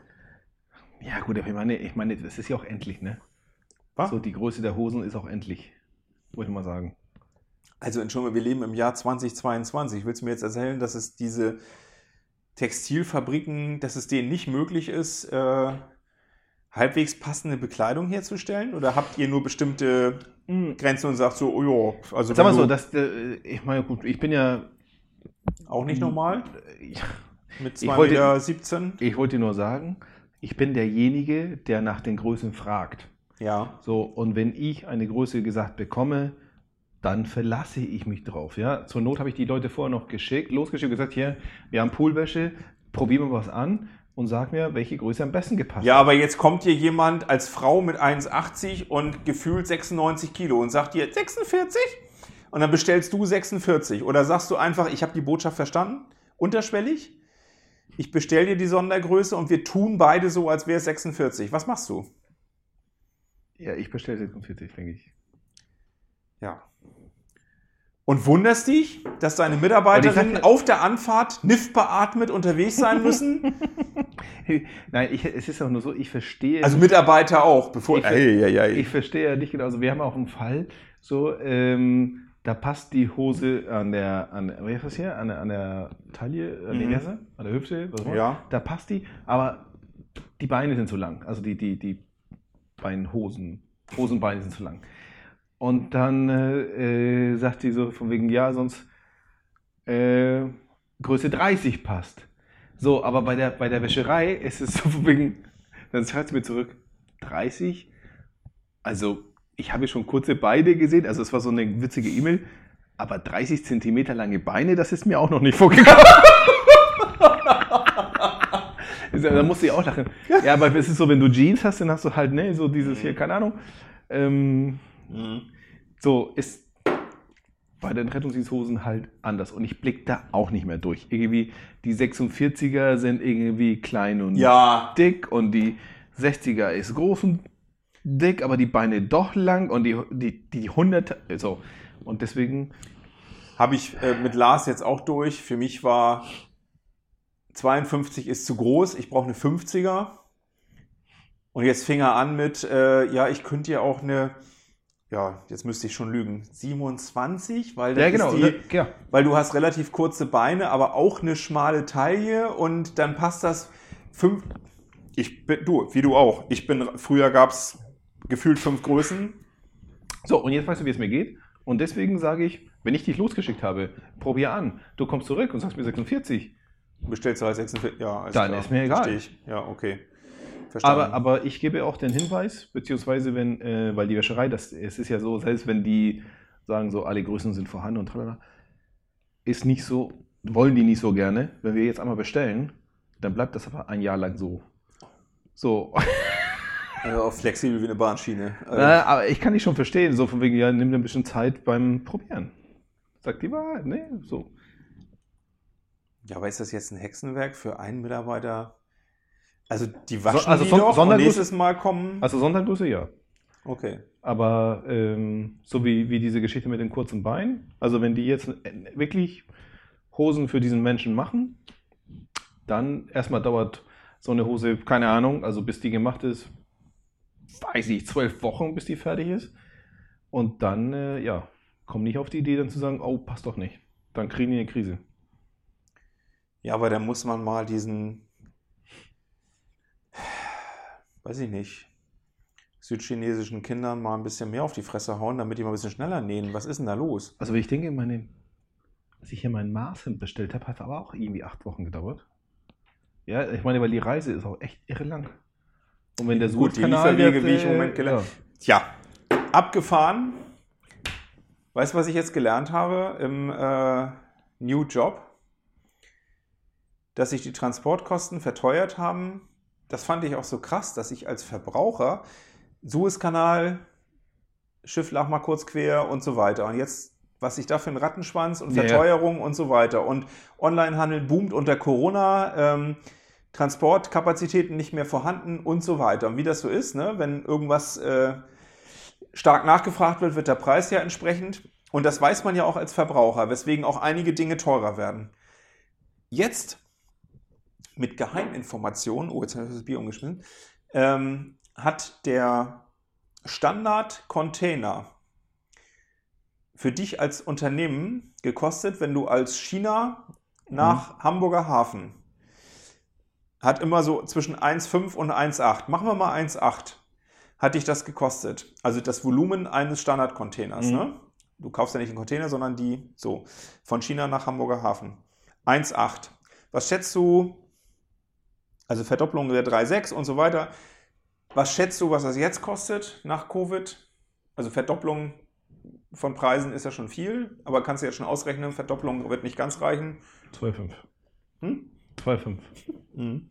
Ja, gut, aber ich meine, ich meine, das ist ja auch endlich, ne? Was? So, die Größe der Hosen ist auch endlich. Wollte ich mal sagen. Also Entschuldigung, wir leben im Jahr 2022. Willst du mir jetzt erzählen, dass es diese Textilfabriken, dass es denen nicht möglich ist, äh, halbwegs passende Bekleidung herzustellen? Oder habt ihr nur bestimmte Grenzen und sagt so, oh ja, also Sag mal so, dass, äh, ich meine, gut, ich bin ja, auch nicht normal? ich, Mit Ich 2,17 wollte- Meter? 17? ich wollte dir nur sagen, ich bin derjenige, der nach den Größen fragt. Ja. So, und wenn ich eine Größe gesagt bekomme, dann verlasse ich mich drauf. Ja? Zur Not habe ich die Leute vorher noch geschickt, losgeschickt und gesagt, hier, wir haben Poolwäsche, probieren wir was an und sag mir, welche Größe am besten gepasst Ja, aber jetzt kommt hier jemand als Frau mit 1,80 und gefühlt 96 Kilo und sagt dir 46? Und dann bestellst du 46. Oder sagst du einfach, ich habe die Botschaft verstanden, unterschwellig, ich bestell dir die Sondergröße und wir tun beide so, als wäre es 46. Was machst du? Ja, ich bestelle 46, denke ich. Ja. Und wunderst dich, dass deine Mitarbeiterinnen sag- auf der Anfahrt NIF beatmet unterwegs sein müssen? Nein, ich, es ist auch nur so, ich verstehe. Also Mitarbeiter auch, bevor. Ich- Ei, ei, ei. Ich verstehe ja nicht genau. Also wir haben auch einen Fall, so, ähm, da passt die Hose an der, an, wie heißt das hier? An der, an der Taille, an der Mhm. Ferse, an der Hüfte, was auch immer. Ja. Da passt die, aber die Beine sind zu lang. Also die, die, die Beinhosen, Hosenbeine sind zu lang. Und dann äh, äh, sagt die so von wegen, ja, sonst äh, Größe 30 passt. So, aber bei der, bei der Wäscherei ist es so von wegen, dann schreibt sie mir zurück, 30? Also, ich habe schon kurze Beine gesehen, also es war so eine witzige E-Mail, aber 30 Zentimeter lange Beine, das ist mir auch noch nicht vorgekommen. Da musste ich auch lachen. Ja, aber es ist so, wenn du Jeans hast, dann hast du halt, ne, so dieses hier, keine Ahnung. Ähm, Mhm. So ist bei den Rettungsdiensthosen halt anders. Und ich blick da auch nicht mehr durch. Irgendwie die 46er sind irgendwie klein und Ja, dick und die 60er ist groß und dick, aber die Beine doch lang und die, die, die 100 so. Und deswegen, habe ich äh, mit Lars jetzt auch durch. Für mich war 52 ist zu groß, ich brauche eine 50er. Und jetzt fing er an mit, äh, ja, ich könnte ja auch eine, ja, jetzt müsste ich schon lügen, 27, weil, das ja genau, ist die, ne, ja. weil du hast relativ kurze Beine, aber auch eine schmale Taille und dann passt das fünf. Ich bin, du, wie du auch. Ich bin, früher gab es gefühlt fünf Größen. So, und jetzt weißt du, wie es mir geht. Und deswegen sage ich, wenn ich dich losgeschickt habe, probier an. Du kommst zurück und sagst mir 46. Bestellst du halt 46, ja, Dann klar. ist mir egal. Verstehe ich. Ja, okay. Verstanden. Aber, aber ich gebe auch den Hinweis, beziehungsweise wenn, äh, weil die Wäscherei, das, es ist ja so, selbst wenn die sagen so, alle Größen sind vorhanden und tralala, ist nicht so, wollen die nicht so gerne. Wenn wir jetzt einmal bestellen, dann bleibt das aber ein Jahr lang so. So. auch flexibel wie eine Bahnschiene. Äh, aber ich kann dich schon verstehen, so von wegen, ja, nimm dir ein bisschen Zeit beim Probieren. Sag die Wahrheit, ne? So. ja, aber ist das jetzt ein Hexenwerk für einen Mitarbeiter? Also die waschen also die Son- doch nächstes Mal kommen. Also Sondergröße, ja. okay. Aber ähm, so wie, wie diese Geschichte mit den kurzen Beinen, also wenn die jetzt äh, wirklich Hosen für diesen Menschen machen, dann erstmal dauert so eine Hose, keine Ahnung, also bis die gemacht ist, weiß ich, zwölf Wochen, bis die fertig ist. Und dann, äh, ja, kommen nicht auf die Idee, dann zu sagen, oh, passt doch nicht. Dann kriegen die eine Krise. Ja, aber da muss man mal diesen, weiß ich nicht, südchinesischen Kindern mal ein bisschen mehr auf die Fresse hauen, damit die mal ein bisschen schneller nähen. Was ist denn da los? Also, ich denke, meine, als ich hier mein Maßhemd bestellt habe, hat aber auch irgendwie acht Wochen gedauert. Ja, ich meine, weil die Reise ist auch echt irre lang. Und wenn der Gut, die Lieferwege, wird, wie ich im äh, Moment gelernt ja. Tja, abgefahren. Weißt du, was ich jetzt gelernt habe im äh, New Job? Dass sich die Transportkosten verteuert haben. Das fand ich auch so krass, dass ich als Verbraucher Suezkanal, Schiff lag mal kurz quer und so weiter. Und jetzt, was ich da für ein Rattenschwanz und. Verteuerung und so weiter. Und Onlinehandel boomt unter Corona. Ähm, Transportkapazitäten nicht mehr vorhanden und so weiter. Und wie das so ist, ne? wenn irgendwas äh, stark nachgefragt wird, wird der Preis ja entsprechend. Und das weiß man ja auch als Verbraucher, weswegen auch einige Dinge teurer werden. Jetzt mit Geheiminformationen, oh, jetzt habe ich das Bier umgeschmissen, ähm, hat der Standard-Container für dich als Unternehmen gekostet, wenn du als China nach Hamburger Hafen hat immer so zwischen 1,5 und 1,8. Machen wir mal 1,8. Hat dich das gekostet? Also das Volumen eines Standardcontainers, Mhm. ne? Du kaufst ja nicht einen Container, sondern die so von China nach Hamburger Hafen. 1,8. Was schätzt du? Also Verdopplung der 3,6 und so weiter. Was schätzt du, was das jetzt kostet nach Covid? Also Verdopplung von Preisen ist ja schon viel, aber kannst du jetzt schon ausrechnen, Verdopplung wird nicht ganz reichen. 2,5. Hm? 2,5. Mhm.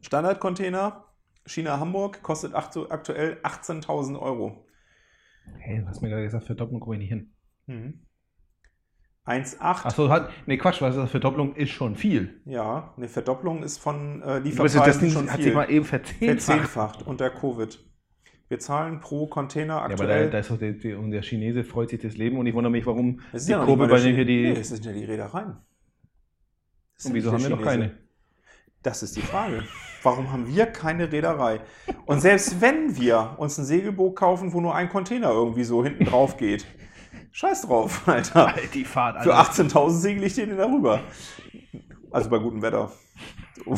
Standardcontainer, China Hamburg, kostet aktuell 18.000 Euro. Hey, du hast mir gerade gesagt, Verdopplung komme ich nicht hin. Mhm. 1,8. Achso, hat. Nee, Quatsch, was ist das? Verdopplung ist schon viel. Ja, eine Verdopplung ist von äh, weißt, das Lieferpreisen Ding schon hat viel. sich mal eben verzehnfacht. Verzehnfacht unter Covid. Wir zahlen pro Container Ja, aber da, aktuell. da ist doch der, der, und der Chinese freut sich das Leben und ich wundere mich, warum Das ist die ja Kurve bei denen hier die. Nee, das sind ja die Reedereien. Und wieso haben wir noch keine? Das ist die Frage. Warum haben wir keine Reederei? Und selbst wenn wir uns ein Segelboot kaufen, wo nur ein Container irgendwie so hinten drauf geht, scheiß drauf, Alter. Die Fahrt, Für 18.000 segel ich den darüber. Also bei gutem Wetter. So.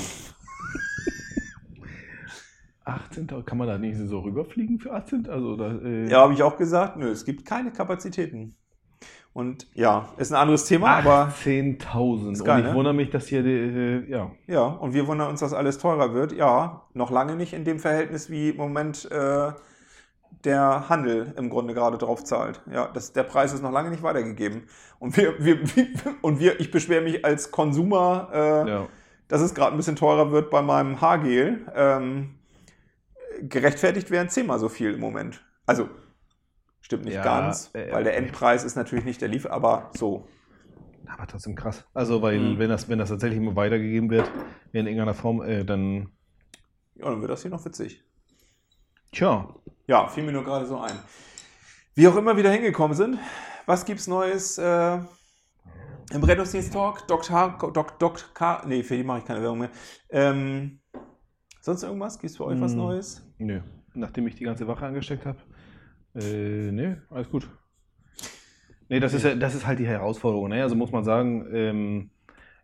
18. Kann man da nicht so rüberfliegen für 18? Also, da, äh, Ja, habe ich auch gesagt, nö, es gibt keine Kapazitäten. Und ja, ist ein anderes Thema, aber 18.000. Ist Und geil, ich ne? wundere mich, dass hier, die, äh, ja. ja, und wir wundern uns, dass alles teurer wird. Ja, noch lange nicht in dem Verhältnis, wie im Moment äh, der Handel im Grunde gerade drauf zahlt. Ja, das, der Preis ist noch lange nicht weitergegeben. Und wir, wir, und wir, ich beschwere mich als Konsumer, äh, ja. dass es gerade ein bisschen teurer wird bei meinem Haargel. Ähm, gerechtfertigt wären zehnmal so viel im Moment. Also, stimmt nicht Ja, ganz, äh, weil der Endpreis ist natürlich nicht der Liefer, aber so. Aber trotzdem krass. Also, weil, Mhm. wenn, das, wenn das tatsächlich immer weitergegeben wird, in irgendeiner Form, äh, dann, Ja, dann wird das hier noch witzig. tja, Ja, fiel mir nur gerade so ein. Wie auch immer wir da hingekommen sind, was gibt's Neues äh, im Rettungsdienst-Talk? Dr. Dok, Dok, K, nee, für die mache ich keine Werbung mehr. Ähm, sonst irgendwas? Gibt's für euch was Mm. Neues? nö. Nachdem ich die ganze Wache angesteckt habe, äh, nö, alles gut. Nee, das ist, ja, das ist halt die Herausforderung. Ne? Also muss man sagen, ähm,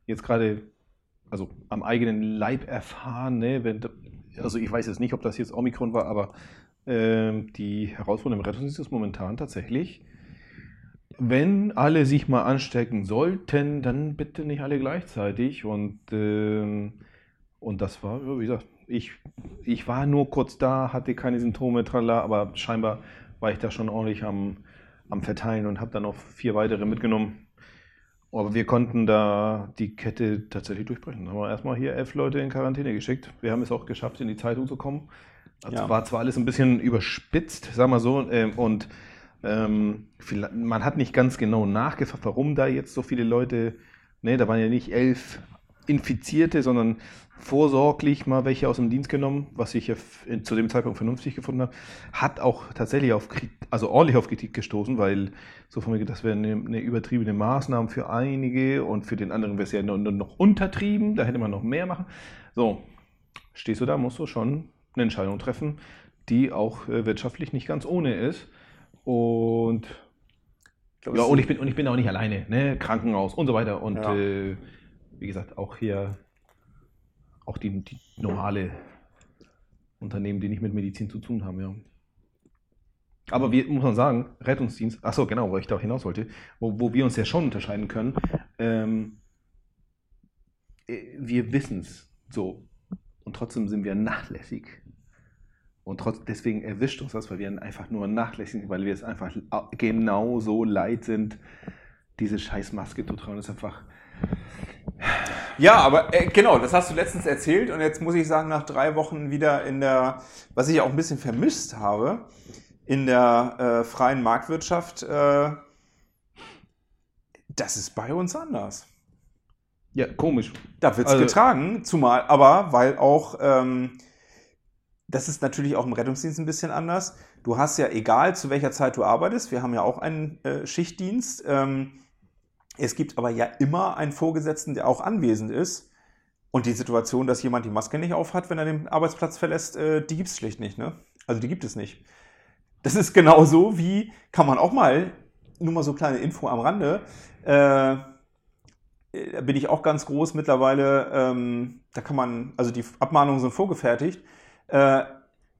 jetzt gerade, also am eigenen Leib erfahren, ne? Wenn, also ich weiß jetzt nicht, ob das jetzt Omikron war, aber die Herausforderung im Rettungsdienst ist momentan tatsächlich, wenn alle sich mal anstecken sollten, dann bitte nicht alle gleichzeitig. Und, ähm, und das war, wie gesagt, ich, ich war nur kurz da, hatte keine Symptome, tralala, aber scheinbar war ich da schon ordentlich am, am Verteilen und habe dann noch vier weitere mitgenommen. Aber wir konnten da die Kette tatsächlich durchbrechen. Haben wir erstmal hier elf Leute in Quarantäne geschickt. Wir haben es auch geschafft, in die Zeitung zu kommen. Also Ja. war zwar alles ein bisschen überspitzt, sagen wir so, ähm, und ähm, man hat nicht ganz genau nachgefragt, warum da jetzt so viele Leute, ne, da waren ja nicht elf Infizierte, sondern vorsorglich mal welche aus dem Dienst genommen, was ich ja in- zu dem Zeitpunkt vernünftig gefunden habe, hat auch tatsächlich auf Kritik, also ordentlich auf Kritik gestoßen, weil so von mir, das wäre eine, eine übertriebene Maßnahme für einige und für den anderen wäre es ja noch, noch untertrieben, da hätte man noch mehr machen. So, stehst du da, musst du schon eine Entscheidung treffen, die auch äh, wirtschaftlich nicht ganz ohne ist. Und Ich glaub, ja, und ich bin, und ich bin auch nicht alleine, ne? Krankenhaus und so weiter. Und Ja. äh, wie gesagt, auch hier, auch die, die normale Unternehmen, die nicht mit Medizin zu tun haben, ja. Aber wir, muss man sagen, Rettungsdienst, achso, genau, wo ich da hinaus wollte, wo, wo wir uns ja schon unterscheiden können, ähm, äh, wir wissen es so. Und trotzdem sind wir nachlässig. Und trotz, deswegen erwischt uns das, weil wir einfach nur nachlässig sind, weil wir es einfach genauso leid sind, diese scheiß Maske zu tragen. Das ist einfach. Ja, aber äh, genau, das hast du letztens erzählt und jetzt muss ich sagen, nach drei Wochen wieder in der, was ich auch ein bisschen vermisst habe, in der äh, freien Marktwirtschaft, äh, das ist bei uns anders. Ja, komisch. Da wird es Also- getragen, zumal, aber weil auch, ähm, das ist natürlich auch im Rettungsdienst ein bisschen anders. Du hast ja, egal zu welcher Zeit du arbeitest, wir haben ja auch einen äh, Schichtdienst, ähm, es gibt aber ja immer einen Vorgesetzten, der auch anwesend ist. Und die Situation, dass jemand die Maske nicht aufhat, wenn er den Arbeitsplatz verlässt, äh, die gibt es schlicht nicht. Ne? Also die gibt es nicht. Das ist genauso wie, kann man auch mal, nur mal so kleine Info am Rande, äh, äh, bin ich auch ganz groß mittlerweile. Ähm, da kann man, also die Abmahnungen sind vorgefertigt. Äh,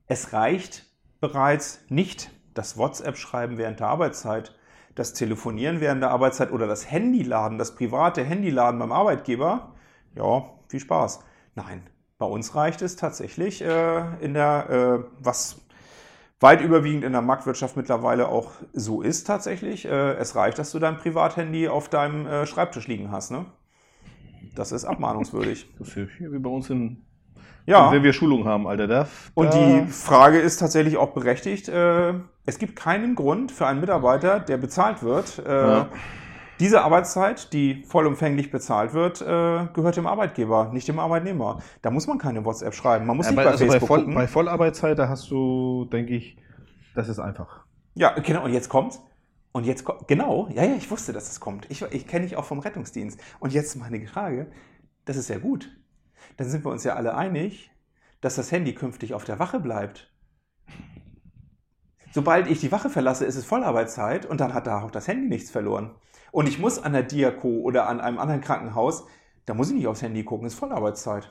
es reicht bereits nicht das WhatsApp-Schreiben während der Arbeitszeit, das Telefonieren während der Arbeitszeit oder das Handyladen, das private Handyladen beim Arbeitgeber. Ja, viel Spaß. Nein, bei uns reicht es tatsächlich äh, in der, äh, was weit überwiegend in der Marktwirtschaft mittlerweile auch so ist tatsächlich. Äh, es reicht, dass du dein Privathandy auf deinem äh, Schreibtisch liegen hast. Ne? Das ist abmahnungswürdig. Das ist wie bei uns in Ja. wenn wir Schulung haben, Alter. Da, Und die Frage ist tatsächlich auch berechtigt. Äh, es gibt keinen Grund für einen Mitarbeiter, der bezahlt wird. Ja. Diese Arbeitszeit, die vollumfänglich bezahlt wird, äh, gehört dem Arbeitgeber, nicht dem Arbeitnehmer. Da muss man keine WhatsApp schreiben. Man muss Ja, nicht bei, bei also bei, Facebook Voll, gucken. bei Vollarbeitszeit, da hast du, denke ich, das ist einfach. Ja, genau, und jetzt kommt's. Und jetzt kommt, genau, ja, ja, ich wusste, dass es kommt. Ich, ich kenne dich auch vom Rettungsdienst. Und jetzt meine Frage, das ist ja gut. Dann sind wir uns ja alle einig, dass das Handy künftig auf der Wache bleibt. Sobald ich die Wache verlasse, ist es Vollarbeitszeit und dann hat da auch das Handy nichts verloren. Und ich muss an der Diako oder an einem anderen Krankenhaus, da muss ich nicht aufs Handy gucken, ist Vollarbeitszeit.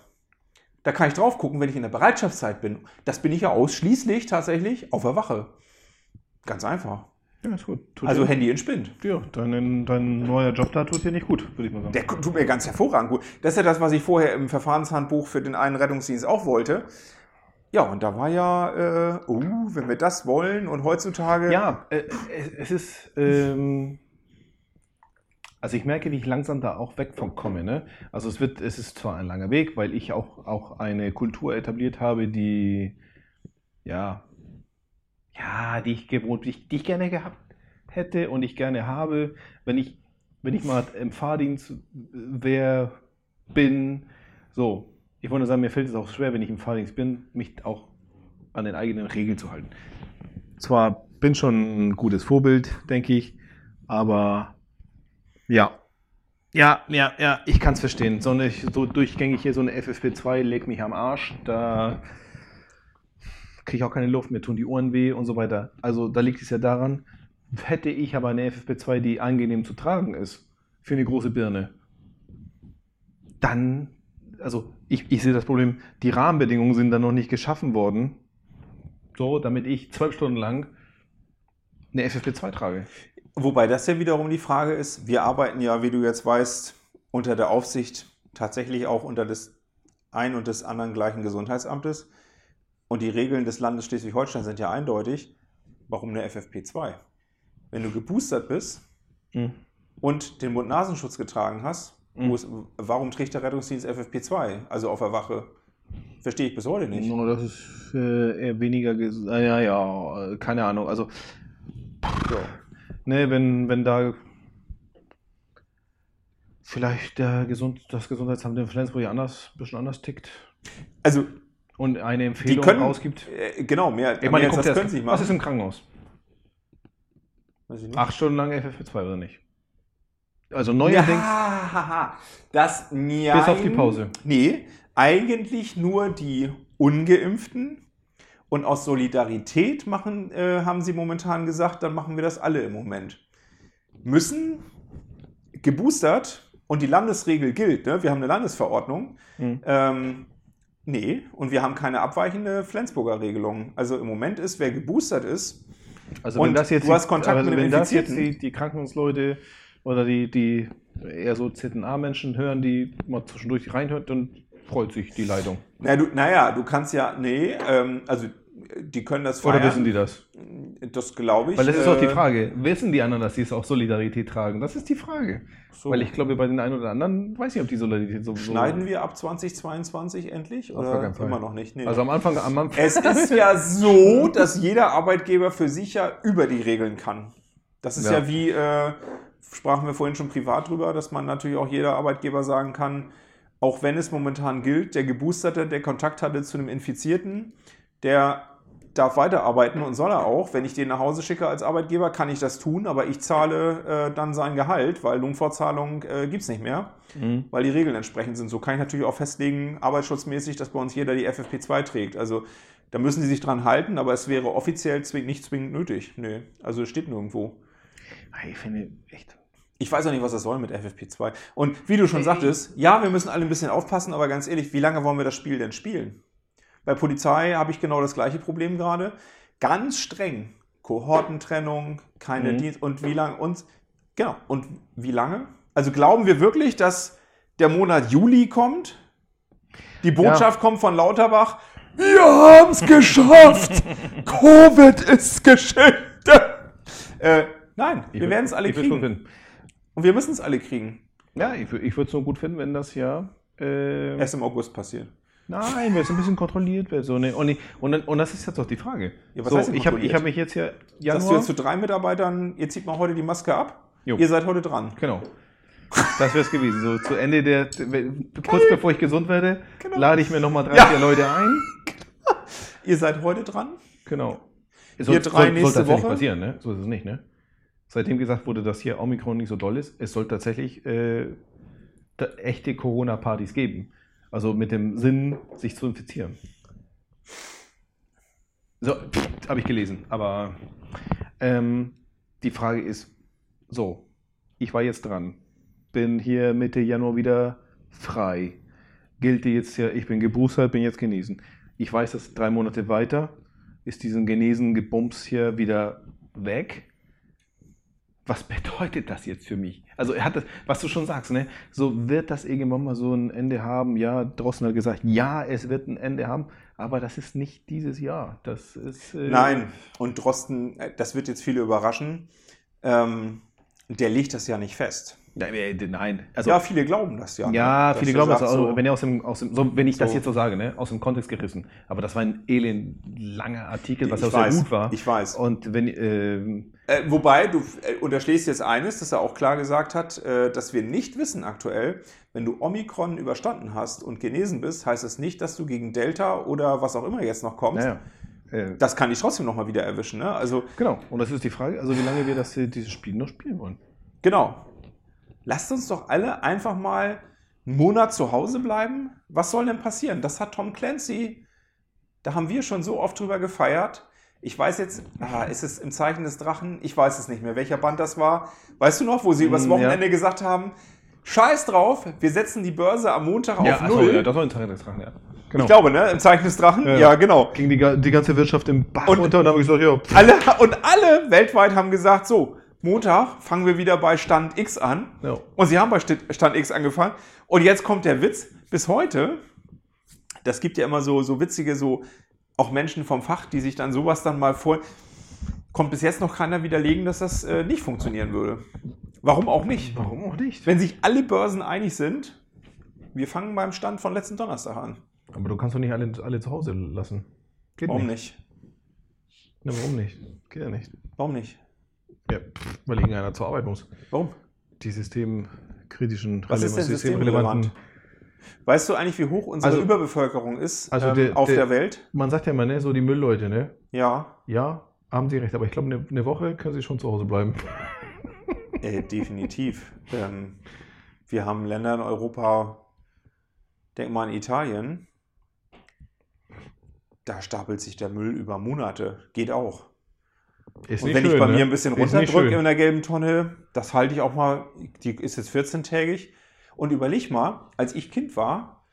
Da kann ich drauf gucken, wenn ich in der Bereitschaftszeit bin. Das bin ich ja ausschließlich tatsächlich auf der Wache. Ganz einfach. Ja, ist gut. Tut Also Handy in Spind. ja, dein, dein neuer Job da tut dir nicht gut, würde ich mal sagen. Der tut mir ganz hervorragend gut. Das ist ja das, was ich vorher im Verfahrenshandbuch für den einen Rettungsdienst auch wollte. Ja, und da war ja, äh, oh, wenn wir das wollen und heutzutage. Ja, äh, es, es ist. Ähm, also ich merke, wie ich langsam da auch weg von komme. Ne? Also es wird, es ist zwar ein langer Weg, weil ich auch, auch eine Kultur etabliert habe, die ja, ja, die ich gewohnt, die ich, die ich gerne gehabt hätte und ich gerne habe, wenn ich, wenn ich mal im Fahrdienst wer bin. So, ich wollte nur sagen, mir fällt es auch schwer, wenn ich im Fahrdienst bin, mich auch an den eigenen Regeln zu halten zwar bin schon ein gutes Vorbild, denke ich, aber ja. Ja, ja, ja, ich kann es verstehen. So, eine, so durchgängig hier so eine FFP2 legt mich am Arsch. Da kriege ich auch keine Luft, mir tun die Ohren weh und so weiter. Also da liegt es ja daran, hätte ich aber eine FFP2, die angenehm zu tragen ist, für eine große Birne, dann, also ich, ich sehe das Problem, die Rahmenbedingungen sind dann noch nicht geschaffen worden, so, damit ich zwölf Stunden lang eine FFP2 trage. Wobei das ja wiederum die Frage ist, wir arbeiten ja, wie du jetzt weißt, unter der Aufsicht tatsächlich auch unter des ein und des anderen gleichen Gesundheitsamtes. Und die Regeln des Landes Schleswig-Holstein sind ja eindeutig. Warum eine FFP2? Wenn du geboostert bist Mhm. und den Mund-Nasenschutz getragen hast, Mhm. ist, warum trägt der Rettungsdienst FFP2? Also auf der Wache. Verstehe ich bis heute nicht. No, das ist äh, eher weniger, ah, ja, ja, äh, keine Ahnung. Also, ne, wenn, wenn da vielleicht der Gesund, das Gesundheitsamt in Flensburg anders, ein bisschen anders tickt Also, und eine die Empfehlung können. rausgibt. Äh, genau, mehr, Ich meine, mehr als das können sie nicht das, was machen. ist im Krankenhaus? Weiß ich nicht. Acht Stunden lang FFP2 oder nicht? Also neuerdings. Ja, das nein, Bis auf die Pause. Nee, eigentlich nur die Ungeimpften. Und aus Solidarität machen, äh, haben sie momentan gesagt, dann machen wir das alle im Moment. Müssen geboostert und die Landesregel gilt, ne? wir haben eine Landesverordnung. Hm. Ähm, nee, und wir haben keine abweichende Flensburger Regelung. Also im Moment ist, wer geboostert ist, Also Und wenn das jetzt du hast Kontakt also mit dem wenn das jetzt Infizierten? die, die Krankenhausleute oder die, die eher so ZNA-Menschen hören, die mal zwischendurch reinhört, dann freut sich die Leitung. na, du, naja, du kannst ja, nee, ähm, also die können das Oder feiern. wissen die das? Das glaube ich. Weil das ist auch die äh, Frage. Wissen die anderen, dass sie es auch Solidarität tragen? Das ist die Frage. So. Weil ich glaube, bei den einen oder anderen weiß ich, ob die Solidarität so. Schneiden wir ab 2022 endlich? Auf Oder immer noch nicht? Nee. Also am Anfang, am Anfang. es ist ja so, dass jeder Arbeitgeber für sich ja über die Regeln kann. Das ist ja, Ja. wie, äh, sprachen wir vorhin schon privat drüber, dass man natürlich auch jeder Arbeitgeber sagen kann, auch wenn es momentan gilt, der Geboosterte, der Kontakt hatte zu einem Infizierten, der darf weiterarbeiten und soll er auch. Wenn ich den nach Hause schicke als Arbeitgeber, kann ich das tun, aber ich zahle äh, dann sein Gehalt, weil Lohnfortzahlung äh, gibt es nicht mehr Mhm. weil die Regeln entsprechend sind. So kann ich natürlich auch festlegen, arbeitsschutzmäßig, dass bei uns jeder die FFP2 trägt. Also da müssen sie sich dran halten, aber es wäre offiziell zwing, nicht zwingend nötig. Nö, also es steht nirgendwo. Ich finde echt. Ich weiß auch nicht, was das soll mit FFP2. Und wie du schon sagtest, ja, wir müssen alle ein bisschen aufpassen, aber ganz ehrlich, wie lange wollen wir das Spiel denn spielen? Bei Polizei habe ich genau das gleiche Problem gerade. Ganz streng. Kohortentrennung, keine Mhm. Dienst und wie lange und genau und wie lange? Also glauben wir wirklich, dass der Monat Juli kommt? Die Botschaft kommt von Lauterbach. Wir haben es geschafft. Covid ist geschehen. Äh, nein, Ich wir werden es alle kriegen. Und wir müssen es alle kriegen. Ja, ich, ich würde es nur gut finden, wenn das ja. Äh, Erst im August passiert. Nein, wenn es ein bisschen kontrolliert wird. So, ne? und, und, und das ist jetzt doch die Frage. Ja, was so, ich habe hab mich jetzt hier Sagst du Januar. jetzt zu drei Mitarbeitern, ihr zieht mal heute die Maske ab? Jo. Ihr seid heute dran. Genau. Das wäre es gewesen. So zu Ende der, kurz bevor ich gesund werde, Genau. lade ich mir nochmal drei, Ja. vier Leute ein. Ihr seid heute dran? Genau. Es Wir drei nächste tatsächlich Woche? passieren, ne? So ist es nicht, ne? Seitdem gesagt wurde, dass hier Omikron nicht so doll ist, es soll tatsächlich äh, echte Corona-Partys geben. Also mit dem Sinn, sich zu infizieren. So, habe ich gelesen. Aber ähm, die Frage ist, so, ich war jetzt dran, bin hier Mitte Januar wieder frei, gilt jetzt ja, ich bin geboostert, bin jetzt genesen. Ich weiß, dass drei Monate weiter ist diesen genesen Gebums hier wieder weg. Was bedeutet das jetzt für mich? Also er hat das, was du schon sagst, ne? So wird das irgendwann mal so ein Ende haben. Ja, Drossen hat gesagt, ja, es wird ein Ende haben, aber das ist nicht dieses Jahr. Das ist äh, Nein. Und Drosten, äh, das wird jetzt viele überraschen, ähm, der legt das ja nicht fest. Nein, äh, nein. Also ja, viele glauben das ja. Ja, ne? Viele glauben das, auch, so, wenn, aus dem, aus dem, so, wenn ich das So. jetzt so sage, ne, aus dem Kontext gerissen. Aber das war ein elend langer Artikel, was auch sehr gut war. Ich weiß. Und wenn, ähm, Äh, wobei, du äh, unterschlägst jetzt eines, dass er auch klar gesagt hat, äh, dass wir nicht wissen aktuell, wenn du Omikron überstanden hast und genesen bist, heißt es nicht, dass du gegen Delta oder was auch immer jetzt noch kommt, naja, äh, das kann dich trotzdem nochmal wieder erwischen. Ne? Also genau. Und das ist die Frage, also wie lange wir das, äh, dieses Spiel noch spielen wollen. genau. Lasst uns doch alle einfach mal einen Monat zu Hause bleiben. Was soll denn passieren? Das hat Tom Clancy, da haben wir schon so oft drüber gefeiert. Ich weiß jetzt, ah, ist es im Zeichen des Drachen? Ich weiß es nicht mehr, welcher Band das war. Weißt du noch, wo sie übers Mm, Wochenende gesagt haben, scheiß drauf, wir setzen die Börse am Montag auf ach so, Null. ja, das war ein Teil des Drachen, ja. Genau. Ich glaube, ne? Im Zeichen des Drachen? Ja. Ja, genau. ging die, die ganze Wirtschaft im Bach Und- runter und dann habe ich gesagt, ja, pff, Alle, und alle weltweit haben gesagt, so, Montag fangen wir wieder bei Stand X an. ja. Und sie haben bei St- Stand X angefangen. Und jetzt kommt der Witz. Bis heute, das gibt ja immer so, so witzige, so auch Menschen vom Fach, die sich dann sowas dann mal vor. Kommt bis jetzt noch keiner widerlegen, dass das äh, nicht funktionieren würde. Warum auch nicht? Warum auch nicht? Wenn sich alle Börsen einig sind, wir fangen beim Stand von letzten Donnerstag an. Aber du kannst doch nicht alle, alle zu Hause lassen. Geht Warum nicht. nicht? Na, warum nicht? Geht ja nicht. Warum nicht? Ja, weil irgendeiner zur Arbeit muss. Warum? Die systemkritischen, Was ist denn systemrelevanten. systemrelevant? Weißt du eigentlich, wie hoch unsere Also- Überbevölkerung ist Also ähm, der- auf der- der Welt? Man sagt ja immer, ne, so die Müllleute, ne? Ja, Ja, haben sie recht, aber ich glaube, eine, eine Woche können sie schon zu Hause bleiben. Äh, definitiv. ähm, wir haben Länder in Europa, denk mal an Italien, da stapelt sich der Müll über Monate. Geht auch. Ist Und wenn ich bei ne? mir ein bisschen runterdrücke schön. in der gelben Tonne, das halte ich auch mal, die ist jetzt 14-tägig. Und überleg mal, als ich Kind war,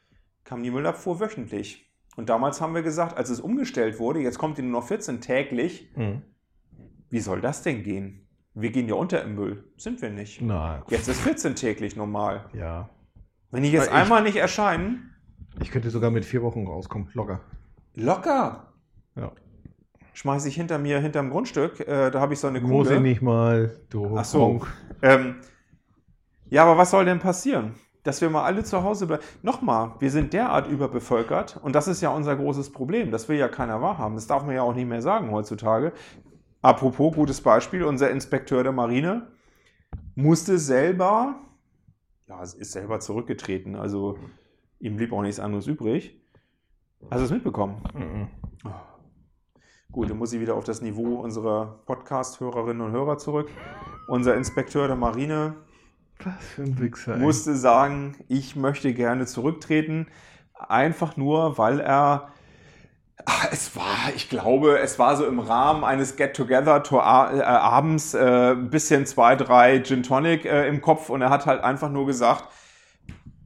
kam die Müllabfuhr wöchentlich. Und damals haben wir gesagt, als es umgestellt wurde, jetzt kommt die nur noch 14 täglich, Mhm. wie soll das denn gehen? Wir gehen ja unter im Müll. Sind wir nicht. Na, Jetzt ist 14 täglich normal. ja. Wenn die jetzt Ich- einmal nicht erscheinen, Ich könnte sogar mit vier Wochen rauskommen, locker. locker. Ja. Schmeiße ich hinter mir, hinterm Grundstück, äh, da habe ich so eine Muss ich Kugel. nicht mal, du Ach so. Ähm, ja, aber was soll denn passieren? Dass wir mal alle zu Hause bleiben. Nochmal, wir sind derart überbevölkert und das ist ja unser großes Problem. Das will ja keiner wahrhaben. Das darf man ja auch nicht mehr sagen heutzutage. Apropos, gutes Beispiel, unser Inspekteur der Marine musste selber, ja, es ist selber zurückgetreten, also ihm blieb auch nichts anderes übrig. Hast du es mitbekommen? Mhm. Gut, dann muss ich wieder auf das Niveau unserer Podcast-Hörerinnen und Hörer zurück. Unser Inspekteur der Marine Was für ein Wichser. ey. musste sagen, ich möchte gerne zurücktreten, einfach nur, weil er Ach, Es war, ich glaube, es war so im Rahmen eines Get-Together-Abends äh, ein bisschen zwei, drei Gin Tonic äh, im Kopf und er hat halt einfach nur gesagt,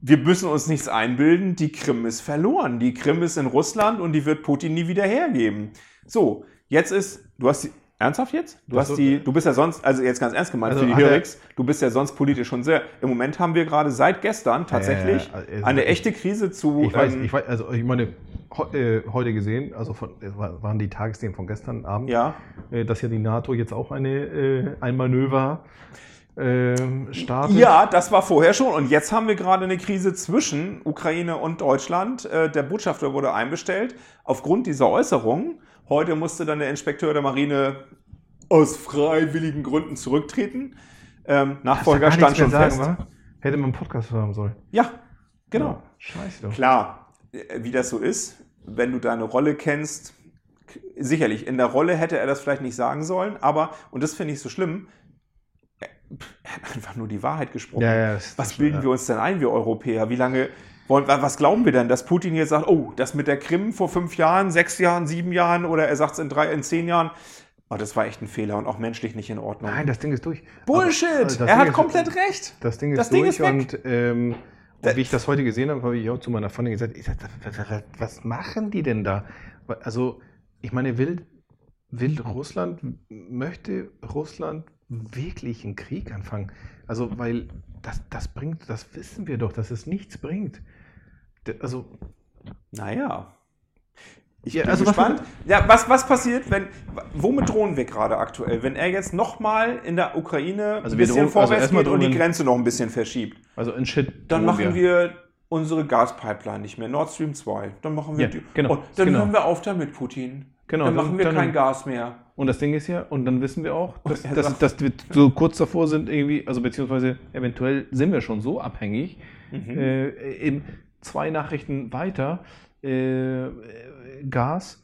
wir müssen uns nichts einbilden, die Krim ist verloren. Die Krim ist in Russland und die wird Putin nie wieder hergeben. So, jetzt ist, du hast ernsthaft jetzt? Du hast Also, die, du bist ja sonst, also jetzt ganz ernst gemeint, Also für die Hörix, du bist ja sonst politisch schon sehr, im Moment haben wir gerade seit gestern tatsächlich Ja, ja, ja, also eine echte Krise zu, Ich weiß, ähm, ich weiß, also ich meine, äh, heute gesehen, also von, war- waren die Tagesthemen von gestern Abend, ja, äh, dass ja die NATO jetzt auch eine, äh, ein Manöver ähm, startet. Ja, das war vorher schon. Und jetzt haben wir gerade eine Krise zwischen Ukraine und Deutschland. Äh, Der Botschafter wurde einbestellt aufgrund dieser Äußerungen. Heute musste dann der Inspekteur der Marine aus freiwilligen Gründen zurücktreten. Ähm, Nachfolger stand schon sagen, fest. wa? Hätte man einen Podcast hören sollen. Ja, genau. Ja, scheiße. Doch. Klar, äh, wie das so ist, wenn du deine Rolle kennst, sicherlich, in der Rolle hätte er das vielleicht nicht sagen sollen, aber, und das finde ich so schlimm, er er hat einfach nur die Wahrheit gesprochen. Ja, ja, was bilden ja. wir uns denn ein, wir Europäer? Wie lange wollen, was glauben wir denn, dass Putin jetzt sagt, oh, das mit der Krim vor fünf Jahren, sechs Jahren, sieben Jahren oder er sagt es in drei, in zehn Jahren, oh, das war echt ein Fehler und auch menschlich nicht in Ordnung. Nein, das Ding ist durch. Bullshit! Aber, er hat ist- komplett recht. Das Ding ist Das Ding durch ist und, ähm, und wie ich das heute gesehen habe, habe ich auch zu meiner Freundin gesagt, was, was machen die denn da? Also, ich meine, will, will Russland, möchte Russland wirklich einen Krieg anfangen? Also, weil das, das bringt, das wissen wir doch, dass es nichts bringt. Also, Naja. Ich Ja, bin also was- gespannt. ja, was, was passiert, wenn, womit drohen wir gerade aktuell? Wenn er jetzt nochmal in der Ukraine Also ein wir bisschen drohen- also vorwärts erstmal geht und die Grenze noch ein bisschen verschiebt, also in Shit. dann machen wir unsere Gaspipeline nicht mehr, Nord Stream 2. Dann machen wir Ja, die, genau, und dann genau. hören wir auf damit, Putin. Genau, dann dann- machen wir dann- kein Gas mehr. Und das Ding ist ja, und dann wissen wir auch, dass, er dass, sagt- dass wir so kurz davor sind, irgendwie, also beziehungsweise eventuell sind wir schon so abhängig, Mhm. äh, in zwei Nachrichten weiter, äh, Gas,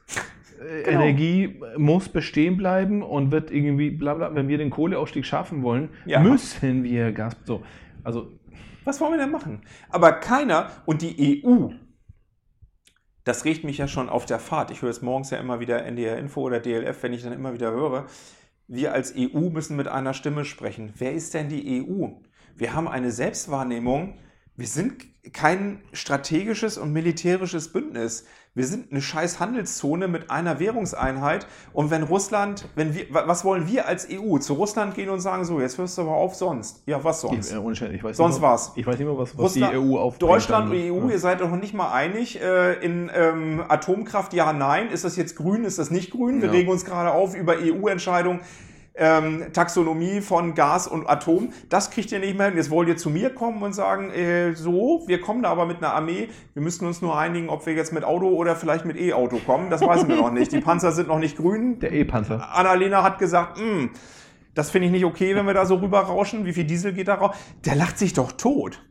äh, Genau. Energie muss bestehen bleiben und wird irgendwie, bla bla, wenn wir den Kohleausstieg schaffen wollen, Ja. müssen wir Gas, so, also, Was wollen wir denn machen? Aber keiner und die EU, das regt mich ja schon auf der Fahrt. Ich höre es morgens ja immer wieder NDR Info oder DLF, wenn ich dann immer wieder höre. Wir als EU müssen mit einer Stimme sprechen. Wer ist denn die EU? Wir haben eine Selbstwahrnehmung. Wir sind kein strategisches und militärisches Bündnis. Wir sind eine scheiß Handelszone mit einer Währungseinheit. Und wenn Russland, wenn wir, wa- was wollen wir als EU? Zu Russland gehen und sagen, so, jetzt hörst du aber auf sonst. Ja, was sonst? ich, weiß Sonst was. Ich weiß nicht mal, was, was Russland, die EU auf Deutschland und EU, ihr seid doch noch nicht mal einig äh, in ähm, Atomkraft, ja, nein. Ist das jetzt grün, ist das nicht grün? Wir Ja. regen uns gerade auf über EU-Entscheidungen, ähm, Taxonomie von Gas und Atom. Das kriegt ihr nicht mehr hin. Jetzt wollt ihr zu mir kommen und sagen, äh, so, wir kommen da aber mit einer Armee. Wir müssen uns nur einigen, ob wir jetzt mit Auto oder vielleicht mit E-Auto kommen. Das wissen wir noch nicht. Die Panzer sind noch nicht grün. Der E-Panzer. Annalena hat gesagt, "Hm, das finde ich nicht okay, wenn wir da so rüberrauschen. Wie viel Diesel geht da raus? Der lacht sich doch tot.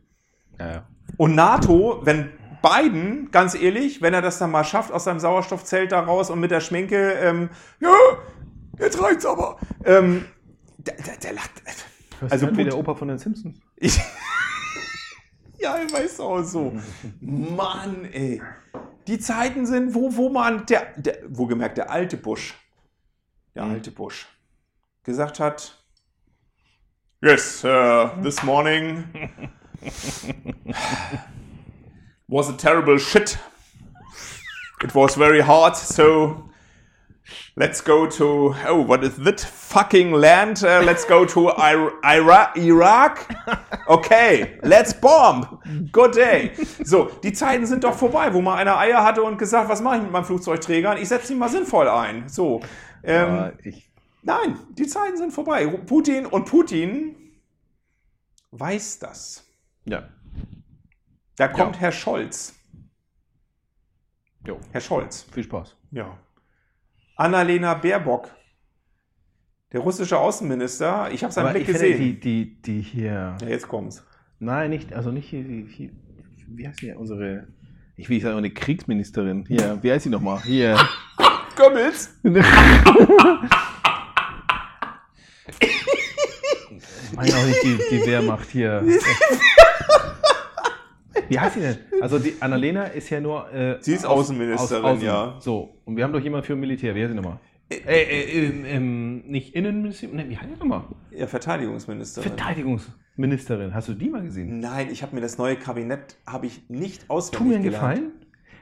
Ja, ja. Und NATO, wenn Biden, ganz ehrlich, wenn er das dann mal schafft, aus seinem Sauerstoffzelt da raus und mit der Schminke, ähm, ja, jetzt reicht's aber. Ähm, der, der, der lacht. Das Also halt wie der Opa von den Simpsons. Ich, ja, ich weiß auch so. Mann, ey. Die Zeiten sind, wo, wo man, der, der, wohlgemerkt, der alte Bush, der alte Bush, gesagt hat, Yes, uh, this morning was a terrible shit. It was very hard, so let's go to oh, what is that fucking land? Uh, let's go to Ir Ira Iraq. Okay, let's bomb. Good day. So, die Zeiten sind doch vorbei, wo mal einer Eier hatte und gesagt, was mache ich mit meinem Flugzeugträger? Ich setze ihn mal sinnvoll ein. So, ähm, ich, Nein, die Zeiten sind vorbei. Putin und Putin weiß das. ja. Da kommt Herr Scholz. Jo. Herr Scholz. Viel Spaß. Ja. Annalena Baerbock. Der russische Außenminister. Ich habe seinen Aber Blick ich finde, gesehen. die, die, die hier. ja, jetzt kommt's. Nein, nicht, also nicht hier, hier, hier wie heißt die, unsere, ich will nicht sagen, eine Kriegsministerin. Hier, wie heißt sie nochmal? Hier. Goebbels. Ich meine auch nicht die, die Wehrmacht hier. Wie heißt sie denn? Also die Annalena ist ja nur. Äh, Sie ist Außenministerin, ja. So, und wir haben doch jemanden für Militär. Wie heißt sie nochmal? Äh, äh, ähm, ähm, nicht Innenministerin, ne, wie heißt sie nochmal? Ja, Verteidigungsministerin. Verteidigungsministerin. Hast du die mal gesehen? Nein, ich habe mir das neue Kabinett habe ich nicht auswendig Tu mir einen gelernt. Gefallen,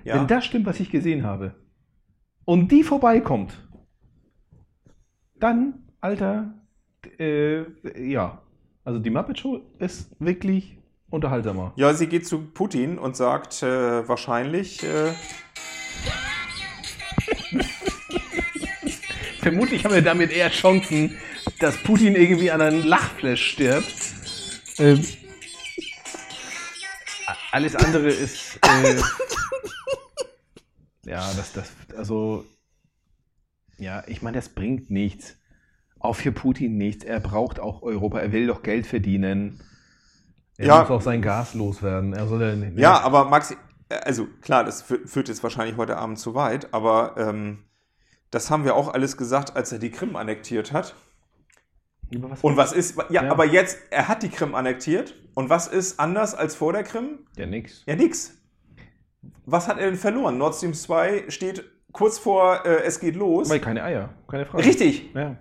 Ja. wenn das stimmt, was ich gesehen habe, und die vorbeikommt, dann, Alter, äh, ja. Also die Muppet Show ist wirklich unterhaltsamer. Ja, sie geht zu Putin und sagt äh, wahrscheinlich, äh, Vermutlich haben wir damit eher Chancen, dass Putin irgendwie an einem Lachflash stirbt. Ähm, alles andere ist. Äh, ja, das, das, also. Ja, ich meine, das bringt nichts. Auch für Putin nichts. Er braucht auch Europa. Er will doch Geld verdienen. Er Ja. muss auch sein Gas loswerden. Er soll ja nicht. ja, aber Maxi, äh, also klar, das fü- führt jetzt wahrscheinlich heute Abend zu weit, aber ähm, das haben wir auch alles gesagt, als er die Krim annektiert hat. Was- Und was ist, ja, Ja. aber jetzt, er hat die Krim annektiert und was ist anders als vor der Krim? Ja, nix. Ja, nix. Was hat er denn verloren? Nord Stream 2 steht kurz vor, äh, es geht los. Weil keine Eier. Keine Frage. Richtig. Ja.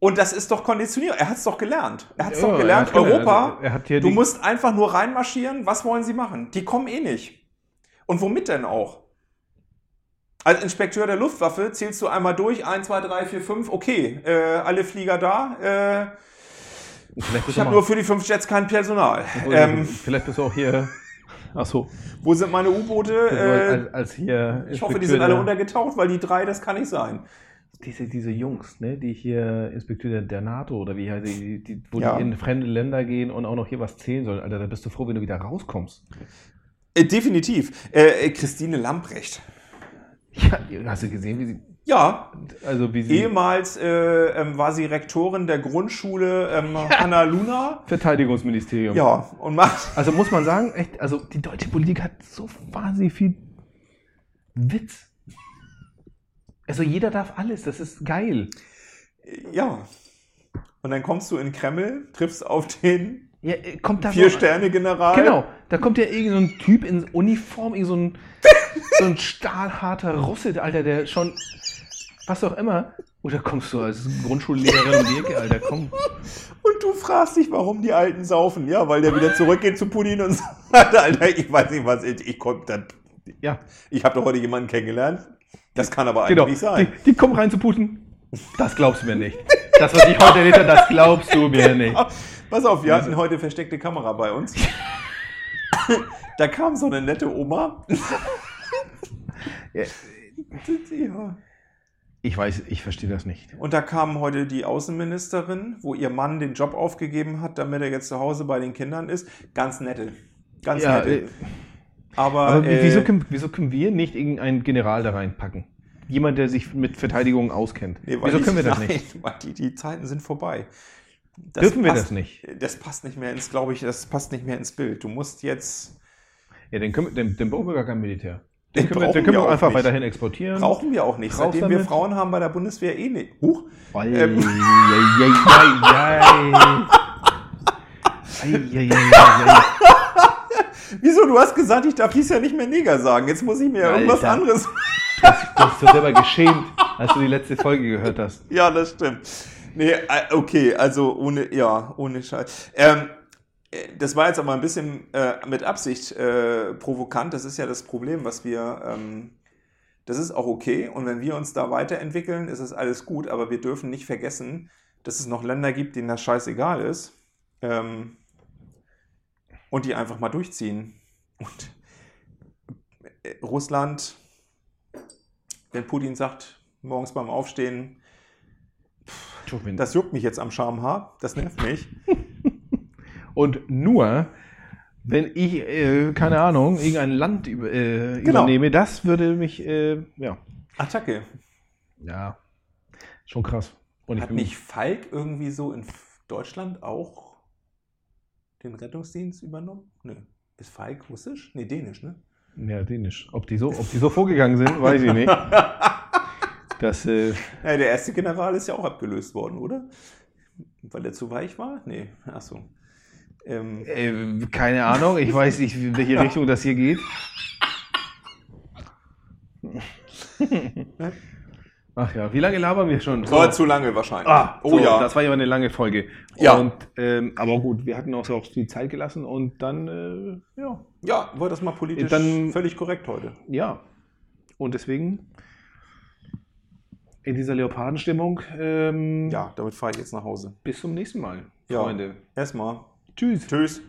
Und das ist doch konditioniert. Er hat es doch gelernt. Er hat es Ja, doch er gelernt. hat gelernt. Europa, Also, du musst einfach nur reinmarschieren. Was wollen sie machen? Die kommen eh nicht. Und womit denn auch? Als Inspekteur der Luftwaffe zählst du einmal durch. 1, 2, 3, 4, 5. Okay, äh, alle Flieger da. Äh, ich habe nur für die fünf Jets kein Personal. Ähm, vielleicht bist du auch hier. Ach so. wo sind meine U-Boote? Äh, als, als hier. ich hoffe, die sind alle untergetaucht, weil die drei, das kann nicht sein. Diese, diese Jungs, ne, die hier Inspekteur der, NATO oder wie heißt die, die, wo Ja. die in fremde Länder gehen und auch noch hier was zählen sollen. Alter, da bist du froh, wenn du wieder rauskommst. Äh, definitiv. Äh, äh, Christine Lamprecht. Ja, hast du gesehen, wie sie. Ja, Also wie sie. Ehemals äh, ähm, war sie Rektorin der Grundschule ähm, Hanna Luna. Verteidigungsministerium. Ja, und macht. Also muss man sagen, echt, also die deutsche Politik hat so wahnsinnig viel Witz. Also jeder darf alles, das ist geil. Ja. Und dann kommst du in Kreml, triffst auf den Ja, äh, kommt da Vier-Sterne-General. Genau, da kommt ja irgend so ein Typ in Uniform, irgend so ein, so ein stahlharter Russe, Alter, der schon, was auch immer. Oder kommst du als Grundschullehrerin Ecke, Alter, komm. Und du fragst dich, warum die Alten saufen. Ja, weil der wieder zurückgeht zu Putin und sagt, Alter, ich weiß nicht, was ich, ich komm, dann, Ja, ich habe doch heute jemanden kennengelernt. Das kann aber eigentlich genau. nicht sein. Die, die kommen rein zu Putin. Das glaubst du mir nicht. Das, was ich heute erlebt habe, das glaubst du mir nicht. Pass auf, wir hatten heute versteckte Kamera bei uns. da kam so eine nette Oma. Ja. Ich weiß, ich verstehe das nicht. Und da kam heute die Außenministerin, wo ihr Mann den Job aufgegeben hat, damit er jetzt zu Hause bei den Kindern ist. Ganz nette. Ganz Ja, nette. äh, aber aber äh, wieso, können, wieso können wir nicht irgendeinen General da reinpacken? Jemand, der sich mit Verteidigung auskennt. nee, wieso die- können wir das nein, nicht? Weil die, die Zeiten sind vorbei. Das Dürfen wir passt- das nicht? Das passt nicht mehr ins, glaube ich, das passt nicht mehr ins Bild. Du musst jetzt. Ja, dann, können wir, dann, dann brauchen wir gar kein Militär. Den Den können wir, den können wir wir auch einfach nicht. weiterhin exportieren. Brauchen wir auch nicht. Raus Seitdem wir. Frauen haben bei der Bundeswehr eh nicht. Huch. Ähm. Wieso? Du hast gesagt, ich darf dies ja nicht mehr Neger sagen. Jetzt muss ich mir Alter. irgendwas anderes. Du hast dich selber geschämt, als du die letzte Folge gehört hast. Ja, das stimmt. Nee, äh, okay, also ohne, ja, ohne Scheiß. Ähm, äh, das war jetzt aber ein bisschen äh, mit Absicht äh, provokant. Das ist ja das Problem, was wir. Ähm, das ist auch okay. Und wenn wir uns da weiterentwickeln, ist es alles gut. Aber wir dürfen nicht vergessen, dass es noch Länder gibt, denen das scheißegal ist. Ähm, und die einfach mal durchziehen. Und äh, Russland, wenn Putin sagt, morgens beim Aufstehen, das juckt mich jetzt am Schamhaar. Das nervt mich. Und nur, wenn ich, äh, keine Ahnung, irgendein Land äh, Genau. übernehme, das würde mich, äh, ja. Attacke. Ja, schon krass. Hat nicht Falk irgendwie so in Deutschland auch den Rettungsdienst übernommen? Nö. Ist Falk russisch? Nee, dänisch, ne? Ja, dänisch. Ob die so, ob die so vorgegangen sind, weiß ich nicht. Das, äh, Ja, der erste General ist ja auch abgelöst worden, oder? Weil er zu weich war? Nee, achso. Ähm, Äh, keine Ahnung, ich weiß nicht, in welche Richtung das hier geht. Ach ja, wie lange labern wir schon? So. war zu lange wahrscheinlich. Ah, oh so, ja. Das war ja eine lange Folge. Ja. Und, ähm, aber gut, wir hatten auch so auch viel Zeit gelassen und dann, äh, ja, ja, war das mal politisch Dann- völlig korrekt heute. ja. Und deswegen in dieser Leopardenstimmung, ähm, Ja, damit fahre ich jetzt nach Hause. bis zum nächsten Mal, Ja. Freunde. Erstmal. Tschüss. Tschüss.